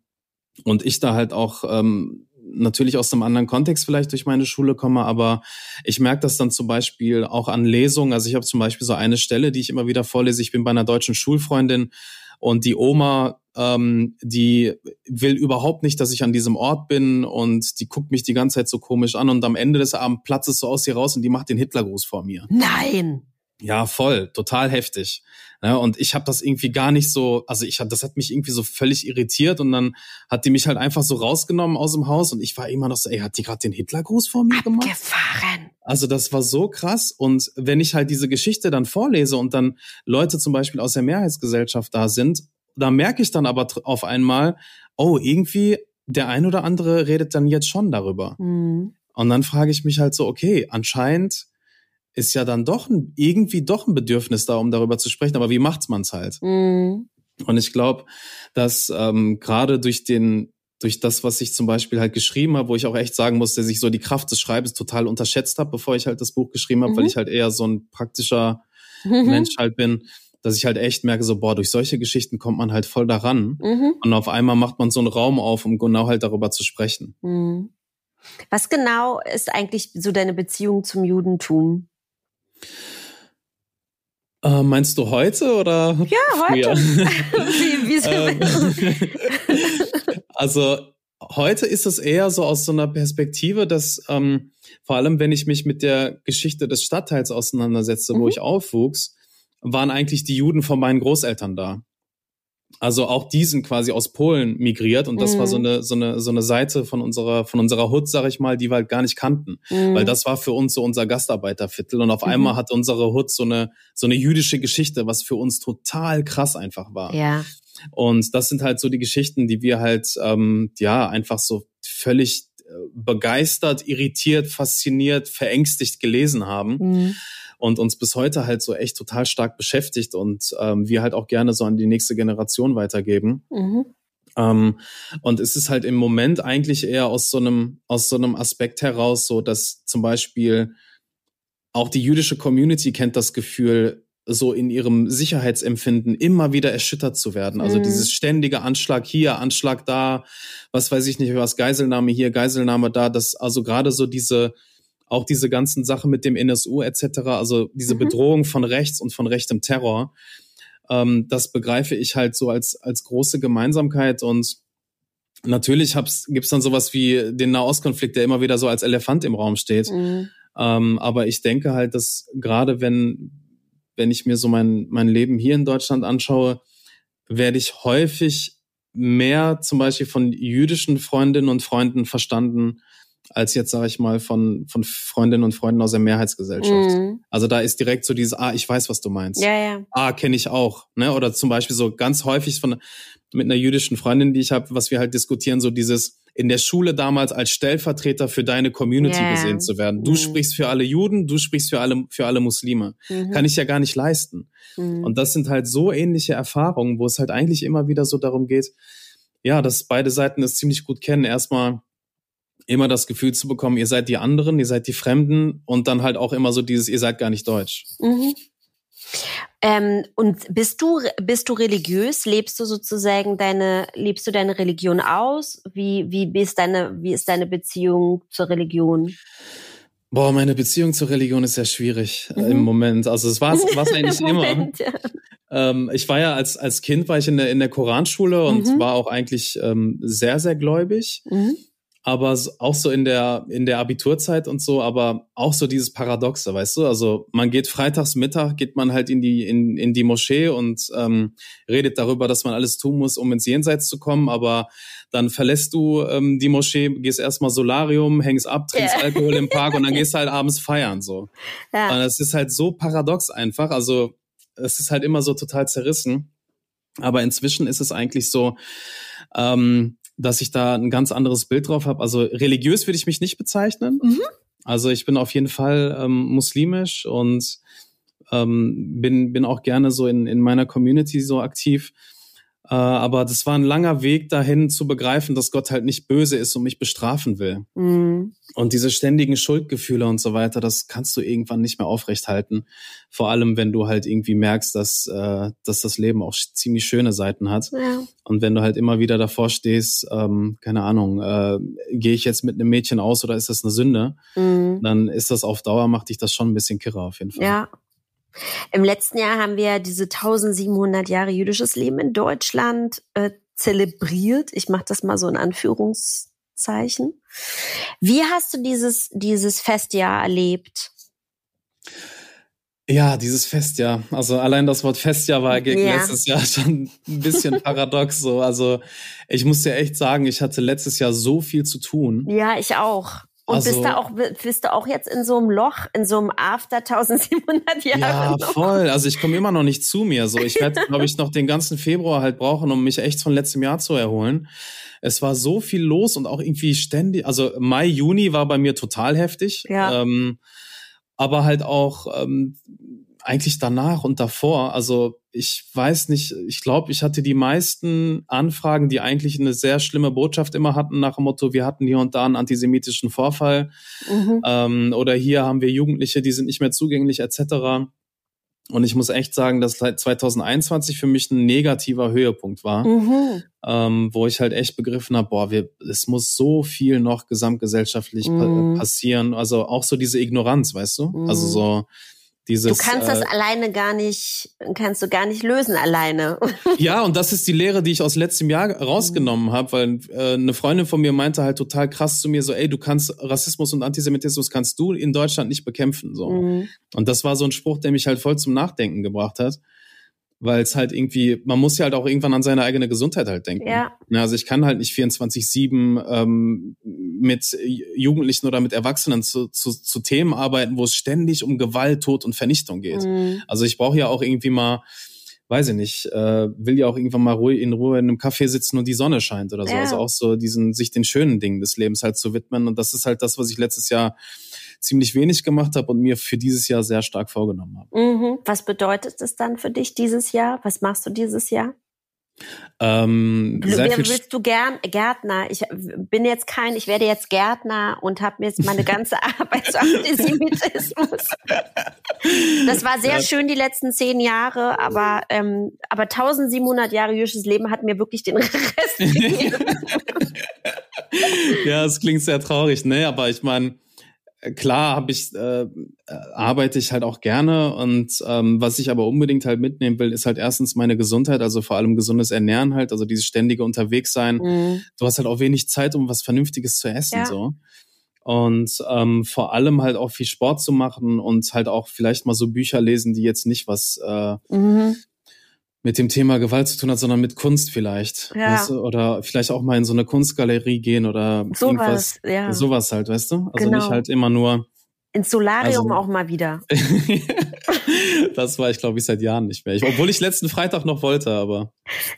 und ich da halt auch ähm, natürlich aus einem anderen Kontext vielleicht durch meine Schule komme, aber ich merke das dann zum Beispiel auch an Lesungen. Also ich habe zum Beispiel so eine Stelle, die ich immer wieder vorlese. Ich bin bei einer deutschen Schulfreundin und die Oma ähm, die will überhaupt nicht, dass ich an diesem Ort bin und die guckt mich die ganze Zeit so komisch an und am Ende des Abends platzt es so aus ihr raus und die macht den Hitlergruß vor mir. Nein. Ja, voll, total heftig. Ja, und ich habe das irgendwie gar nicht so, also ich hab, das hat mich irgendwie so völlig irritiert und dann hat die mich halt einfach so rausgenommen aus dem Haus und ich war immer noch so, ey, hat die gerade den Hitlergruß vor mir gemacht? Abgefahren. Also das war so krass und wenn ich halt diese Geschichte dann vorlese und dann Leute zum Beispiel aus der Mehrheitsgesellschaft da sind da merke ich dann aber auf einmal, oh, irgendwie der ein oder andere redet dann jetzt schon darüber. Mhm. Und dann frage ich mich halt so, okay, anscheinend ist ja dann doch ein, irgendwie doch ein Bedürfnis da, um darüber zu sprechen, aber wie macht's man's halt? Mhm. Und ich glaube, dass ähm, gerade durch den durch das, was ich zum Beispiel halt geschrieben habe, wo ich auch echt sagen muss, dass ich so die Kraft des Schreibens total unterschätzt habe, bevor ich halt das Buch geschrieben habe, mhm. weil ich halt eher so ein praktischer mhm. Mensch halt bin dass ich halt echt merke, so, boah, durch solche Geschichten kommt man halt voll daran. Mhm. Und auf einmal macht man so einen Raum auf, um genau halt darüber zu sprechen. Mhm. Was genau ist eigentlich so deine Beziehung zum Judentum? Äh, meinst du heute oder? Ja, heute. wie, wie ähm, also heute ist es eher so aus so einer Perspektive, dass ähm, vor allem, wenn ich mich mit der Geschichte des Stadtteils auseinandersetze, mhm. wo ich aufwuchs, waren eigentlich die Juden von meinen Großeltern da. Also auch die sind quasi aus Polen migriert und das mhm. war so mhm. eine so eine so eine Seite von unserer von unserer Hut, sag ich mal, die wir halt gar nicht kannten, mhm. weil das war für uns so unser Gastarbeiterviertel und auf mhm. einmal hat unsere Hut so eine so eine jüdische Geschichte, was für uns total krass einfach war. Ja. Und das sind halt so die Geschichten, die wir halt ähm, ja einfach so völlig äh, begeistert, irritiert, fasziniert, verängstigt gelesen haben. Mhm und uns bis heute halt so echt total stark beschäftigt und ähm, wir halt auch gerne so an die nächste Generation weitergeben. Mhm. Ähm, und es ist halt im Moment eigentlich eher aus so einem, aus so einem Aspekt heraus so, dass zum Beispiel auch die jüdische Community kennt das Gefühl, so in ihrem Sicherheitsempfinden immer wieder erschüttert zu werden. Also mhm. dieses ständige Anschlag hier, Anschlag da, was weiß ich nicht, was Geiselnahme hier, Geiselnahme da, das also gerade so diese auch diese ganzen Sachen mit dem NSU etc., also diese mhm. Bedrohung von rechts und von rechtem Terror, ähm, das begreife ich halt so als, als große Gemeinsamkeit und natürlich gibt's dann sowas wie den Nahostkonflikt, der immer wieder so als Elefant im Raum steht. Mhm. Ähm, aber ich denke halt, dass gerade wenn, wenn ich mir so mein, mein Leben hier in Deutschland anschaue, werde ich häufig mehr zum Beispiel von jüdischen Freundinnen und Freunden verstanden, als jetzt, sage ich mal, von, von Freundinnen und Freunden aus der Mehrheitsgesellschaft. Mhm. Also da ist direkt so dieses, ah, ich weiß, was du meinst. Ja, ja. Ah, kenne ich auch. Ne? Oder zum Beispiel so ganz häufig von mit einer jüdischen Freundin, die ich habe, was wir halt diskutieren, so dieses in der Schule damals als Stellvertreter für deine Community yeah. gesehen zu werden. Du mhm. sprichst für alle Juden, du sprichst für alle, für alle Muslime. Mhm. Kann ich ja gar nicht leisten. Mhm. Und das sind halt so ähnliche Erfahrungen, wo es halt eigentlich immer wieder so darum geht, ja, dass beide Seiten es ziemlich gut kennen. Erstmal immer das Gefühl zu bekommen, ihr seid die anderen, ihr seid die Fremden und dann halt auch immer so dieses, ihr seid gar nicht deutsch. Mhm. Ähm, und bist du bist du religiös? Lebst du sozusagen deine lebst du deine Religion aus? Wie wie ist deine wie ist deine Beziehung zur Religion? Boah, meine Beziehung zur Religion ist sehr schwierig äh, mhm. im Moment. Also es war es eigentlich Moment, immer. Ja. Ähm, ich war ja als als Kind war ich in der in der Koranschule und mhm. war auch eigentlich ähm, sehr sehr gläubig. Mhm. Aber auch so in der, in der Abiturzeit und so, aber auch so dieses Paradoxe, weißt du? Also man geht freitags Mittag, geht man halt in die, in, in die Moschee und ähm, redet darüber, dass man alles tun muss, um ins Jenseits zu kommen, aber dann verlässt du ähm, die Moschee, gehst erstmal Solarium, hängst ab, trinkst yeah. Alkohol im Park und dann gehst halt abends feiern so. Ja. Und es ist halt so paradox einfach. Also es ist halt immer so total zerrissen. Aber inzwischen ist es eigentlich so, ähm, dass ich da ein ganz anderes Bild drauf habe. Also religiös würde ich mich nicht bezeichnen. Mhm. Also ich bin auf jeden Fall ähm, muslimisch und ähm, bin, bin auch gerne so in, in meiner Community so aktiv. Äh, aber das war ein langer Weg dahin zu begreifen, dass Gott halt nicht böse ist und mich bestrafen will. Mhm. Und diese ständigen Schuldgefühle und so weiter, das kannst du irgendwann nicht mehr aufrechthalten. Vor allem, wenn du halt irgendwie merkst, dass, äh, dass das Leben auch ziemlich schöne Seiten hat. Ja. Und wenn du halt immer wieder davor stehst, ähm, keine Ahnung, äh, gehe ich jetzt mit einem Mädchen aus oder ist das eine Sünde, mhm. dann ist das auf Dauer, macht dich das schon ein bisschen kirre auf jeden Fall. Ja, im letzten Jahr haben wir diese 1700 Jahre jüdisches Leben in Deutschland äh, zelebriert. Ich mache das mal so in Anführungszeichen. Wie hast du dieses, dieses Festjahr erlebt? Ja, dieses Festjahr. Also allein das Wort Festjahr war gegen ja. letztes Jahr schon ein bisschen paradox so. Also ich muss dir echt sagen, ich hatte letztes Jahr so viel zu tun. Ja, ich auch. Und also, bist, du auch, bist du auch jetzt in so einem Loch, in so einem After 1700 Jahre? Ja, voll. Also ich komme immer noch nicht zu mir. So, ich werde, glaube ich, noch den ganzen Februar halt brauchen, um mich echt von letztem Jahr zu erholen. Es war so viel los und auch irgendwie ständig. Also Mai, Juni war bei mir total heftig. Ja. Ähm, aber halt auch ähm, eigentlich danach und davor. Also ich weiß nicht, ich glaube, ich hatte die meisten Anfragen, die eigentlich eine sehr schlimme Botschaft immer hatten, nach dem Motto, wir hatten hier und da einen antisemitischen Vorfall mhm. ähm, oder hier haben wir Jugendliche, die sind nicht mehr zugänglich etc. Und ich muss echt sagen, dass 2021 für mich ein negativer Höhepunkt war, mhm. ähm, wo ich halt echt begriffen habe, boah, wir, es muss so viel noch gesamtgesellschaftlich mhm. pa passieren. Also auch so diese Ignoranz, weißt du? Mhm. Also so dieses, du kannst das äh, alleine gar nicht, kannst du gar nicht lösen alleine. ja, und das ist die Lehre, die ich aus letztem Jahr rausgenommen habe, weil äh, eine Freundin von mir meinte halt total krass zu mir so, ey, du kannst Rassismus und Antisemitismus kannst du in Deutschland nicht bekämpfen so. Mhm. Und das war so ein Spruch, der mich halt voll zum Nachdenken gebracht hat weil es halt irgendwie, man muss ja halt auch irgendwann an seine eigene Gesundheit halt denken. Ja. Also ich kann halt nicht 24-7 ähm, mit Jugendlichen oder mit Erwachsenen zu, zu, zu Themen arbeiten, wo es ständig um Gewalt, Tod und Vernichtung geht. Mhm. Also ich brauche ja auch irgendwie mal, weiß ich nicht, äh, will ja auch irgendwann mal ruhig, in Ruhe in einem Café sitzen und die Sonne scheint oder so. Ja. Also auch so diesen, sich den schönen Dingen des Lebens halt zu widmen. Und das ist halt das, was ich letztes Jahr ziemlich wenig gemacht habe und mir für dieses Jahr sehr stark vorgenommen habe. Mhm. Was bedeutet es dann für dich dieses Jahr? Was machst du dieses Jahr? Ähm, Wer willst du gern Gärtner? Ich bin jetzt kein, ich werde jetzt Gärtner und habe mir jetzt meine ganze Arbeit zu Antisemitismus. Das war sehr ja. schön die letzten zehn Jahre, aber ähm, aber 1700 Jahre jüdisches Leben hat mir wirklich den Rest gegeben. ja, es klingt sehr traurig, ne? Aber ich meine, klar habe ich äh, arbeite ich halt auch gerne und ähm, was ich aber unbedingt halt mitnehmen will, ist halt erstens meine Gesundheit, also vor allem gesundes Ernähren halt, also dieses ständige Unterwegssein. Mhm. Du hast halt auch wenig Zeit, um was Vernünftiges zu essen ja. so und ähm, vor allem halt auch viel Sport zu machen und halt auch vielleicht mal so Bücher lesen, die jetzt nicht was äh, mhm mit dem Thema Gewalt zu tun hat, sondern mit Kunst vielleicht. Ja. Weißt du? Oder vielleicht auch mal in so eine Kunstgalerie gehen oder sowas, irgendwas, ja. sowas halt, weißt du? Also genau. nicht halt immer nur. Ins Solarium also, auch mal wieder. das war ich, glaube ich, seit Jahren nicht mehr. Ich, obwohl ich letzten Freitag noch wollte, aber.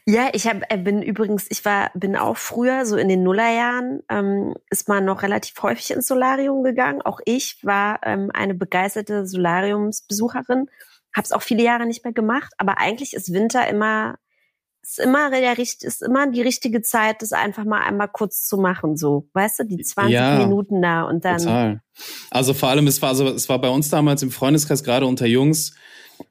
Ja, ich hab, äh, bin übrigens, ich war, bin auch früher, so in den Nullerjahren, ähm, ist man noch relativ häufig ins Solarium gegangen. Auch ich war ähm, eine begeisterte Solariumsbesucherin habe es auch viele Jahre nicht mehr gemacht, aber eigentlich ist Winter immer ist immer der ist immer die richtige Zeit, das einfach mal einmal kurz zu machen, so, weißt du, die 20 ja, Minuten da und dann. Total. Also vor allem, es war also, es war bei uns damals im Freundeskreis gerade unter Jungs.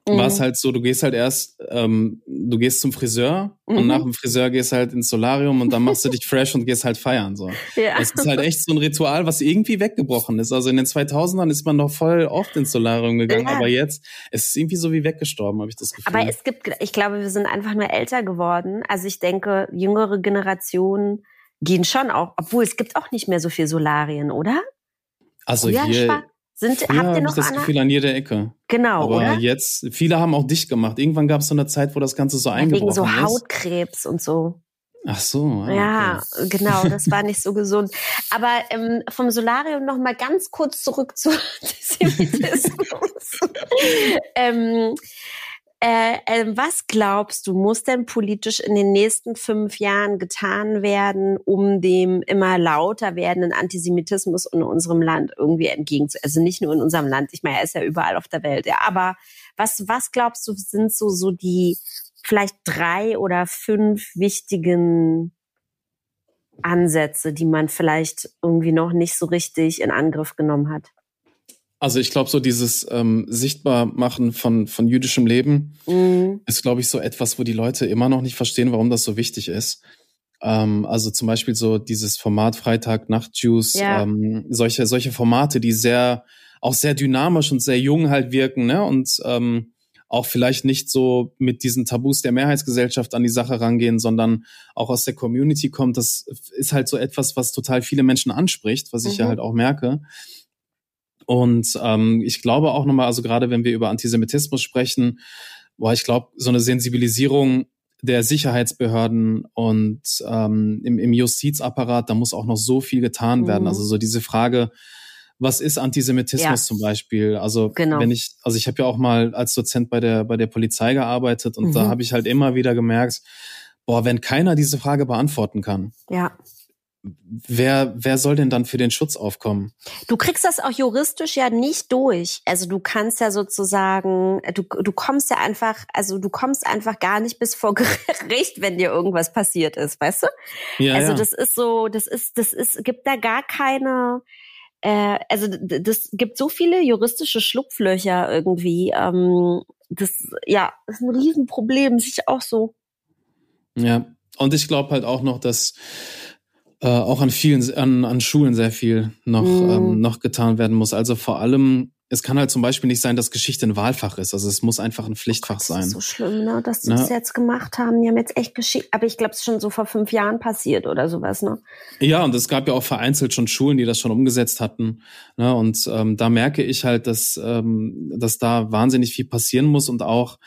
War es halt so, du gehst halt erst, ähm, du gehst zum Friseur mhm. und nach dem Friseur gehst halt ins Solarium und dann machst du dich fresh und gehst halt feiern. So. Ja. Das ist halt echt so ein Ritual, was irgendwie weggebrochen ist. Also in den 2000ern ist man noch voll oft ins Solarium gegangen, ja. aber jetzt es ist irgendwie so wie weggestorben, habe ich das Gefühl. Aber es gibt, ich glaube, wir sind einfach nur älter geworden. Also ich denke, jüngere Generationen gehen schon auch, obwohl es gibt auch nicht mehr so viel Solarien, oder? Also Früher hier sind, habt ihr noch ich das Gefühl an jeder Ecke. Genau, Aber oder? jetzt, viele haben auch dicht gemacht. Irgendwann gab es so eine Zeit, wo das Ganze so ja, eingebrochen ist. Wegen so Hautkrebs und so. Ach so. Ah, ja, okay. genau, das war nicht so gesund. Aber ähm, vom Solarium noch mal ganz kurz zurück zu Antisemitismus. ähm, äh, äh, was glaubst du, muss denn politisch in den nächsten fünf Jahren getan werden, um dem immer lauter werdenden Antisemitismus in unserem Land irgendwie entgegenzu, also nicht nur in unserem Land, ich meine, er ist ja überall auf der Welt, ja, aber was, was glaubst du, sind so, so die vielleicht drei oder fünf wichtigen Ansätze, die man vielleicht irgendwie noch nicht so richtig in Angriff genommen hat? Also ich glaube, so dieses ähm, Sichtbarmachen von, von jüdischem Leben mhm. ist, glaube ich, so etwas, wo die Leute immer noch nicht verstehen, warum das so wichtig ist. Ähm, also zum Beispiel so dieses Format Freitag Nachtjuice, ja. ähm, solche, solche Formate, die sehr, auch sehr dynamisch und sehr jung halt wirken, ne? Und ähm, auch vielleicht nicht so mit diesen Tabus der Mehrheitsgesellschaft an die Sache rangehen, sondern auch aus der Community kommt. Das ist halt so etwas, was total viele Menschen anspricht, was ich mhm. ja halt auch merke. Und ähm, ich glaube auch nochmal, also gerade wenn wir über Antisemitismus sprechen, boah, ich glaube, so eine Sensibilisierung der Sicherheitsbehörden und ähm, im, im Justizapparat, da muss auch noch so viel getan werden. Mhm. Also so diese Frage, was ist Antisemitismus ja. zum Beispiel? Also genau. wenn ich, also ich habe ja auch mal als Dozent bei der bei der Polizei gearbeitet und mhm. da habe ich halt immer wieder gemerkt, boah, wenn keiner diese Frage beantworten kann, ja wer, wer soll denn dann für den Schutz aufkommen? Du kriegst das auch juristisch ja nicht durch. Also du kannst ja sozusagen, du, du kommst ja einfach, also du kommst einfach gar nicht bis vor Gericht, wenn dir irgendwas passiert ist, weißt du? Ja, also ja. das ist so, das ist, das ist, gibt da gar keine, äh, also das gibt so viele juristische Schlupflöcher irgendwie. Ähm, das, ja, ist ein Riesenproblem, sich auch so. Ja, und ich glaube halt auch noch, dass äh, auch an vielen, an, an Schulen sehr viel noch, mhm. ähm, noch getan werden muss. Also vor allem, es kann halt zum Beispiel nicht sein, dass Geschichte ein Wahlfach ist. Also es muss einfach ein Pflichtfach oh Gott, sein. Das ist so schlimm, ne? dass sie ne? das jetzt gemacht haben. Die haben jetzt echt Geschichte, aber ich glaube, es ist schon so vor fünf Jahren passiert oder sowas, ne? Ja, und es gab ja auch vereinzelt schon Schulen, die das schon umgesetzt hatten. Ne? Und ähm, da merke ich halt, dass, ähm, dass da wahnsinnig viel passieren muss und auch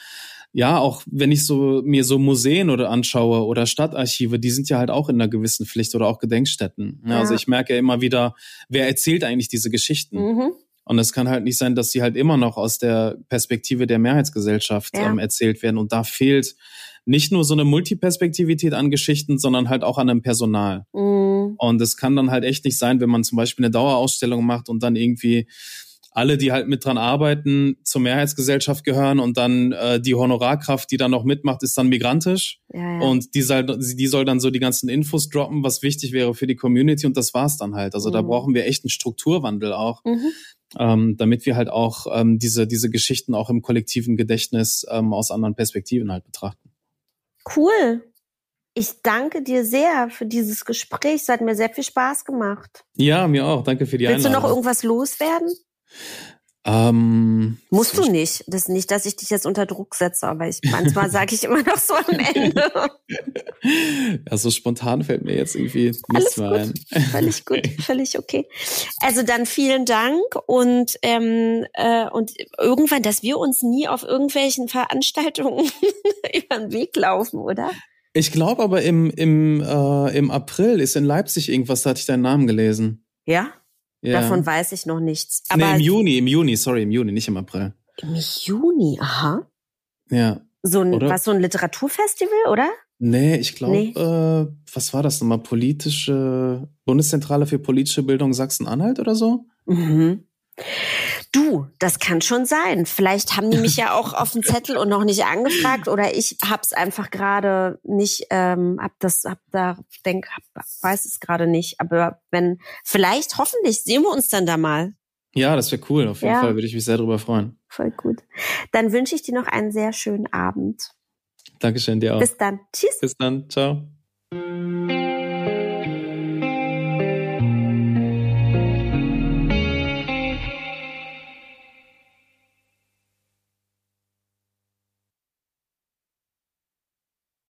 ja, auch wenn ich so mir so Museen oder anschaue oder Stadtarchive, die sind ja halt auch in einer gewissen Pflicht oder auch Gedenkstätten. Ja, also ja. Also ich merke ja immer wieder, wer erzählt eigentlich diese Geschichten? Mhm. Und es kann halt nicht sein, dass sie halt immer noch aus der Perspektive der Mehrheitsgesellschaft ja. ähm, erzählt werden. Und da fehlt nicht nur so eine Multiperspektivität an Geschichten, sondern halt auch an einem Personal. Mhm. Und es kann dann halt echt nicht sein, wenn man zum Beispiel eine Dauerausstellung macht und dann irgendwie alle, die halt mit dran arbeiten, zur Mehrheitsgesellschaft gehören und dann äh, die Honorarkraft, die dann noch mitmacht, ist dann migrantisch. Ja, ja. Und die soll, die soll dann so die ganzen Infos droppen, was wichtig wäre für die Community und das war's dann halt. Also mhm. da brauchen wir echt einen Strukturwandel auch. Mhm. Ähm, damit wir halt auch ähm, diese, diese Geschichten auch im kollektiven Gedächtnis ähm, aus anderen Perspektiven halt betrachten. Cool. Ich danke dir sehr für dieses Gespräch. Es hat mir sehr viel Spaß gemacht. Ja, mir auch. Danke für die Willst Einladung. Willst du noch irgendwas loswerden? Ähm, Musst du nicht. Das ist nicht, dass ich dich jetzt unter Druck setze, aber ich manchmal sage ich immer noch so am Ende. ja, so spontan fällt mir jetzt irgendwie nichts mehr ein. Völlig gut, völlig okay. Also dann vielen Dank und ähm, äh, und irgendwann, dass wir uns nie auf irgendwelchen Veranstaltungen über den Weg laufen, oder? Ich glaube aber im, im, äh, im April ist in Leipzig irgendwas, da hatte ich deinen Namen gelesen. Ja? Ja. Davon weiß ich noch nichts. Aber nee, im Juni, im Juni, sorry, im Juni, nicht im April. Im Juni, aha. Ja. So ein, was, so ein Literaturfestival, oder? Nee, ich glaube, nee. äh, was war das nochmal? Politische, Bundeszentrale für politische Bildung Sachsen-Anhalt oder so? Mhm. Du, das kann schon sein. Vielleicht haben die mich ja auch auf dem Zettel und noch nicht angefragt oder ich hab's einfach gerade nicht, ähm, hab das, hab da, denk, hab, weiß es gerade nicht. Aber wenn, vielleicht, hoffentlich sehen wir uns dann da mal. Ja, das wäre cool. Auf jeden ja. Fall würde ich mich sehr darüber freuen. Voll gut. Dann wünsche ich dir noch einen sehr schönen Abend. Dankeschön, dir auch. Bis dann. Tschüss. Bis dann. Ciao.